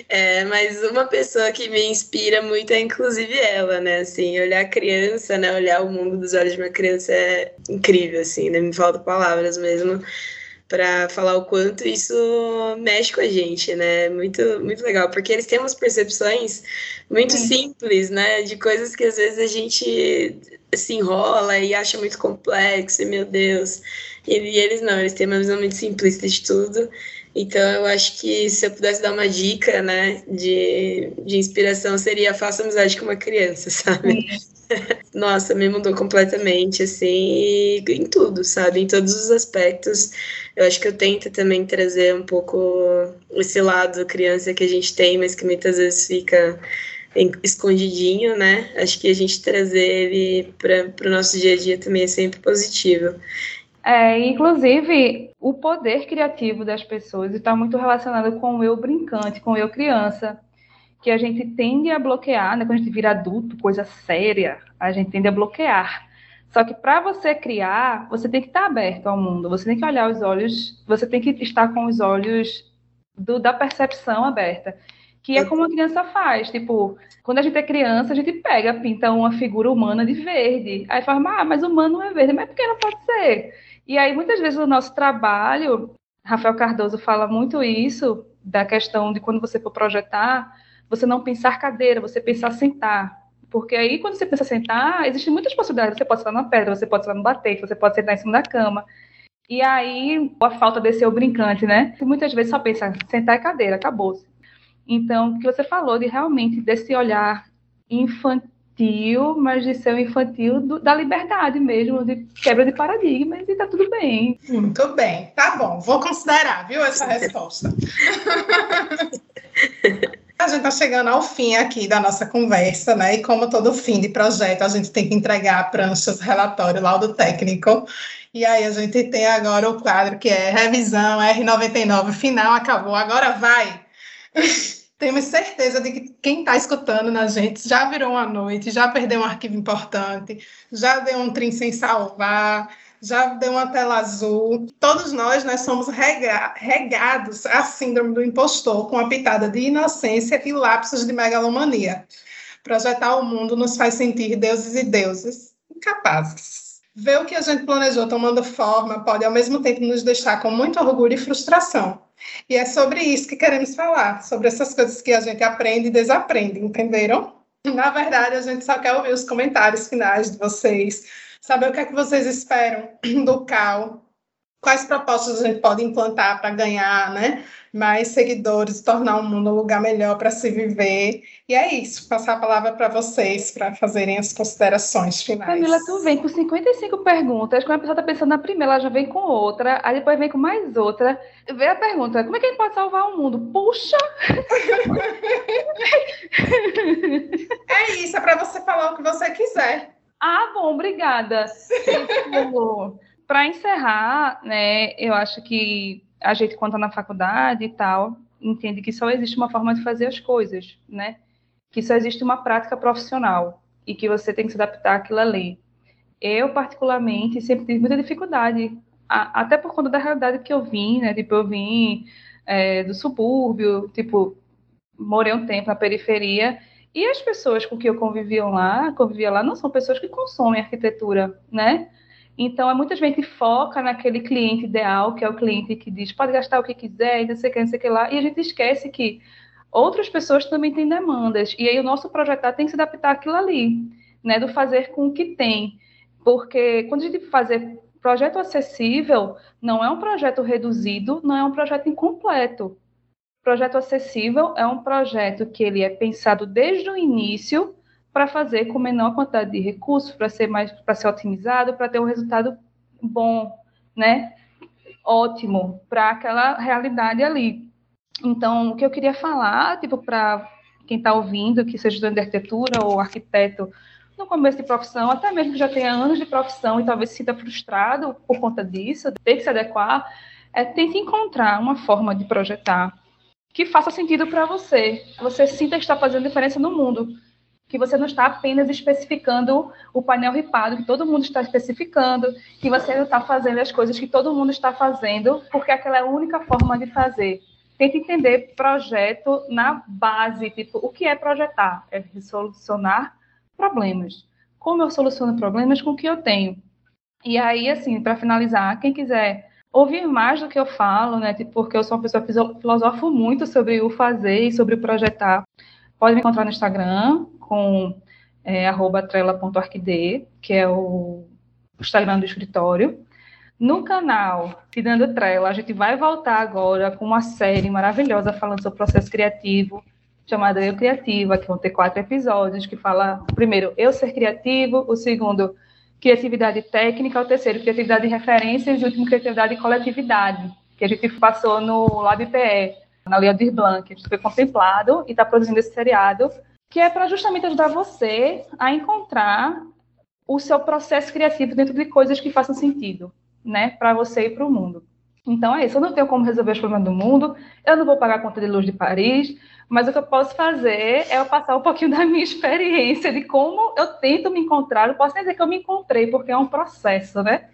É, mas uma pessoa que me inspira muito é inclusive ela, né? Assim, olhar a criança, né? Olhar o mundo dos olhos de uma criança é incrível, assim, né? Me faltam palavras mesmo para falar o quanto isso mexe com a gente, né? Muito, muito legal, porque eles têm umas percepções muito simples, né? De coisas que às vezes a gente se enrola e acha muito complexo, e meu Deus. E, e eles não, eles têm uma visão muito simplista de tudo. Então, eu acho que se eu pudesse dar uma dica, né, de, de inspiração, seria faça amizade com uma criança, sabe? Nossa, me mudou completamente, assim, em tudo, sabe? Em todos os aspectos. Eu acho que eu tento também trazer um pouco esse lado criança que a gente tem, mas que muitas vezes fica escondidinho, né? Acho que a gente trazer ele para o nosso dia a dia também é sempre positivo. É, inclusive, o poder criativo das pessoas está muito relacionado com o eu brincante, com o eu criança, que a gente tende a bloquear, né? Quando a gente vira adulto, coisa séria, a gente tende a bloquear. Só que para você criar, você tem que estar aberto ao mundo, você tem que olhar os olhos, você tem que estar com os olhos do, da percepção aberta. Que é como a criança faz. Tipo, quando a gente é criança, a gente pega, pinta uma figura humana de verde. Aí fala, ah, mas humano não é verde. Mas por que não pode ser? E aí, muitas vezes, o nosso trabalho, Rafael Cardoso fala muito isso, da questão de quando você for projetar, você não pensar cadeira, você pensar sentar. Porque aí, quando você pensa sentar, existem muitas possibilidades. Você pode sentar na pedra, você pode sentar no batente, você pode sentar em cima da cama. E aí, a falta desse eu brincante, né? Muitas vezes só pensa, sentar é cadeira, acabou-se. Então, o que você falou de realmente desse olhar infantil, mas de ser um infantil do, da liberdade mesmo, de quebra de paradigmas, e tá tudo bem. Muito bem, tá bom, vou considerar, viu, essa resposta. A gente está chegando ao fim aqui da nossa conversa, né? E como todo fim de projeto, a gente tem que entregar pranchas, relatório, laudo técnico. E aí a gente tem agora o quadro que é revisão R99, final, acabou, agora vai! Temos certeza de que quem está escutando na gente já virou uma noite, já perdeu um arquivo importante, já deu um trim sem salvar, já deu uma tela azul. Todos nós, nós somos rega regados à síndrome do impostor, com a pitada de inocência e lapsos de megalomania. Projetar o mundo nos faz sentir deuses e deuses incapazes. Ver o que a gente planejou tomando forma pode, ao mesmo tempo, nos deixar com muito orgulho e frustração. E é sobre isso que queremos falar, sobre essas coisas que a gente aprende e desaprende, entenderam? Na verdade, a gente só quer ouvir os comentários finais de vocês saber o que é que vocês esperam do CAL, quais propostas a gente pode implantar para ganhar né, mais seguidores, tornar o mundo um lugar melhor para se viver. E é isso, passar a palavra para vocês para fazerem as considerações finais. Camila, tu vem com 55 perguntas, quando a pessoa está pensando na primeira, ela já vem com outra, aí depois vem com mais outra. Vê a pergunta, como é que a gente pode salvar o mundo? Puxa! é isso, é para você falar o que você quiser. Ah, bom, obrigada. Para encerrar, né, eu acho que a gente, quando está na faculdade e tal, entende que só existe uma forma de fazer as coisas, né? Que só existe uma prática profissional e que você tem que se adaptar àquilo ali. Eu, particularmente, sempre tive muita dificuldade, até por conta da realidade que eu vim, né? Tipo, eu vim é, do subúrbio, tipo, morei um tempo na periferia e as pessoas com que eu convivia lá, convivia lá, não são pessoas que consomem arquitetura, né? Então, é muita gente foca naquele cliente ideal, que é o cliente que diz pode gastar o que quiser, não sei o que, não sei o que lá, e a gente esquece que outras pessoas também têm demandas. E aí o nosso projetar tem que se adaptar àquilo ali, né? Do fazer com o que tem. Porque quando a gente fazer projeto acessível, não é um projeto reduzido, não é um projeto incompleto. Projeto acessível é um projeto que ele é pensado desde o início para fazer com menor quantidade de recursos, para ser mais, para ser otimizado, para ter um resultado bom, né? Ótimo para aquela realidade ali. Então, o que eu queria falar, tipo, para quem está ouvindo, que seja estudante de arquitetura ou arquiteto no começo de profissão, até mesmo que já tenha anos de profissão e talvez se sinta frustrado por conta disso, tem que se adequar, é, tente encontrar uma forma de projetar que faça sentido para você, você sinta que está fazendo diferença no mundo que você não está apenas especificando o painel ripado, que todo mundo está especificando, que você não está fazendo as coisas que todo mundo está fazendo, porque aquela é a única forma de fazer. Tente entender projeto na base, tipo, o que é projetar? É solucionar problemas. Como eu soluciono problemas com o que eu tenho? E aí, assim, para finalizar, quem quiser ouvir mais do que eu falo, né, tipo, porque eu sou uma pessoa que filosofo muito sobre o fazer e sobre o projetar, pode me encontrar no Instagram, com é, que é o Instagram do escritório. No canal Tirando Trela, a gente vai voltar agora com uma série maravilhosa falando sobre processo criativo, chamada Eu Criativa, que vão ter quatro episódios, que fala, primeiro, eu ser criativo, o segundo, criatividade técnica, o terceiro, criatividade de referências, e o último, criatividade e coletividade, que a gente passou no LabPE, na Lei Aldir Blanc, gente foi contemplado e está produzindo esse seriado que é para justamente ajudar você a encontrar o seu processo criativo dentro de coisas que façam sentido, né, para você e para o mundo. Então é isso, eu não tenho como resolver os problemas do mundo, eu não vou pagar a conta de luz de Paris, mas o que eu posso fazer é eu passar um pouquinho da minha experiência, de como eu tento me encontrar, eu posso dizer que eu me encontrei, porque é um processo, né?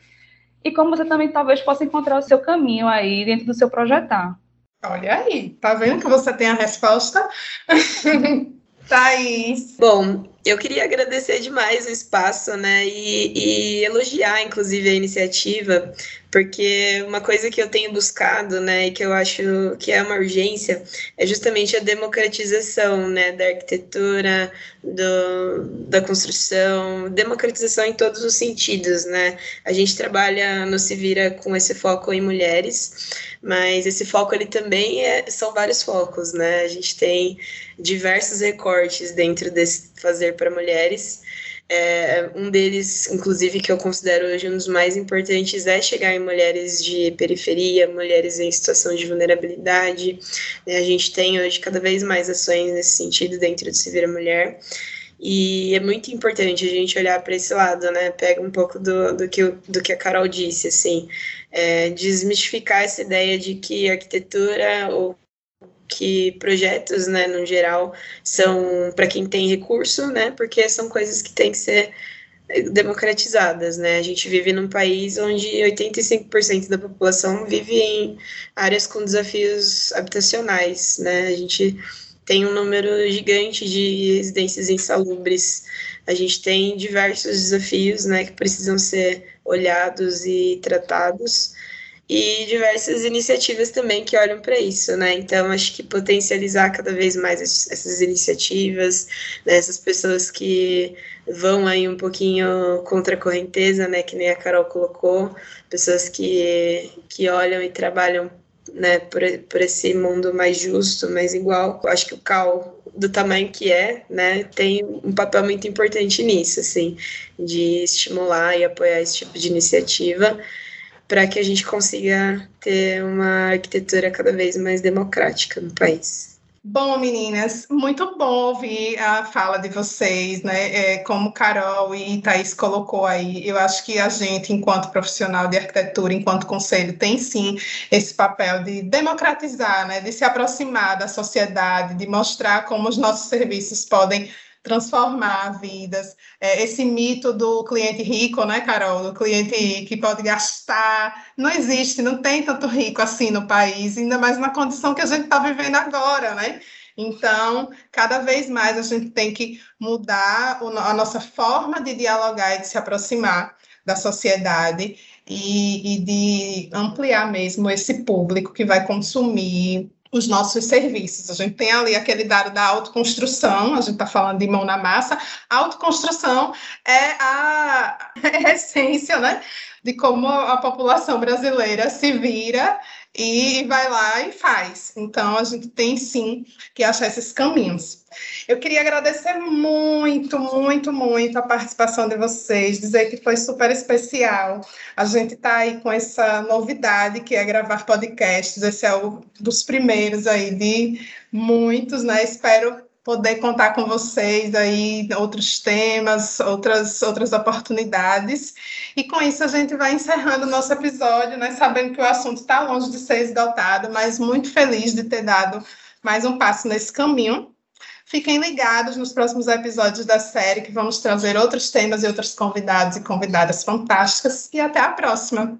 E como você também talvez possa encontrar o seu caminho aí dentro do seu projetar. Olha aí, tá vendo que você tem a resposta? Thaís. Bom, eu queria agradecer demais o espaço, né? E, e, elogiar, inclusive, a iniciativa, porque uma coisa que eu tenho buscado, né, e que eu acho que é uma urgência, é justamente a democratização, né, da arquitetura, do, da construção, democratização em todos os sentidos, né? A gente trabalha no Vira com esse foco em mulheres, mas esse foco ele também é, são vários focos, né? A gente tem diversos recortes dentro desse fazer para mulheres. É, um deles, inclusive, que eu considero hoje um dos mais importantes é chegar em mulheres de periferia, mulheres em situação de vulnerabilidade. Né? A gente tem hoje cada vez mais ações nesse sentido dentro de Se Vira Mulher. E é muito importante a gente olhar para esse lado, né? Pega um pouco do, do, que, do que a Carol disse, assim, é, desmistificar essa ideia de que arquitetura ou que projetos, né, no geral, são para quem tem recurso, né, porque são coisas que têm que ser democratizadas, né? A gente vive num país onde 85% da população vive em áreas com desafios habitacionais, né? A gente tem um número gigante de residências insalubres. A gente tem diversos desafios, né, que precisam ser olhados e tratados e diversas iniciativas também que olham para isso, né? Então, acho que potencializar cada vez mais essas iniciativas, né? essas pessoas que vão aí um pouquinho contra a correnteza, né? Que nem a Carol colocou, pessoas que, que olham e trabalham né, por, por esse mundo mais justo, mais igual. Eu acho que o CAL, do tamanho que é, né, tem um papel muito importante nisso, assim, de estimular e apoiar esse tipo de iniciativa para que a gente consiga ter uma arquitetura cada vez mais democrática no país. Bom, meninas, muito bom ouvir a fala de vocês, né? É, como Carol e Thaís colocou aí, eu acho que a gente, enquanto profissional de arquitetura, enquanto conselho, tem sim esse papel de democratizar, né? De se aproximar da sociedade, de mostrar como os nossos serviços podem transformar vidas. É, esse mito do cliente rico, né, Carol? Do cliente que pode gastar. Não existe, não tem tanto rico assim no país, ainda mais na condição que a gente está vivendo agora, né? Então, cada vez mais a gente tem que mudar a nossa forma de dialogar e de se aproximar da sociedade e, e de ampliar mesmo esse público que vai consumir os nossos serviços. A gente tem ali aquele dado da autoconstrução, a gente está falando de mão na massa. A autoconstrução é a, é a essência, né? De como a população brasileira se vira e vai lá e faz. Então, a gente tem sim que achar esses caminhos. Eu queria agradecer muito, muito, muito a participação de vocês, dizer que foi super especial. A gente está aí com essa novidade que é gravar podcasts. Esse é um dos primeiros aí de muitos, né? Espero poder contar com vocês aí outros temas, outras, outras oportunidades. E com isso a gente vai encerrando o nosso episódio, né? Sabendo que o assunto está longe de ser esgotado, mas muito feliz de ter dado mais um passo nesse caminho. Fiquem ligados nos próximos episódios da série, que vamos trazer outros temas e outros convidados e convidadas fantásticas. E até a próxima!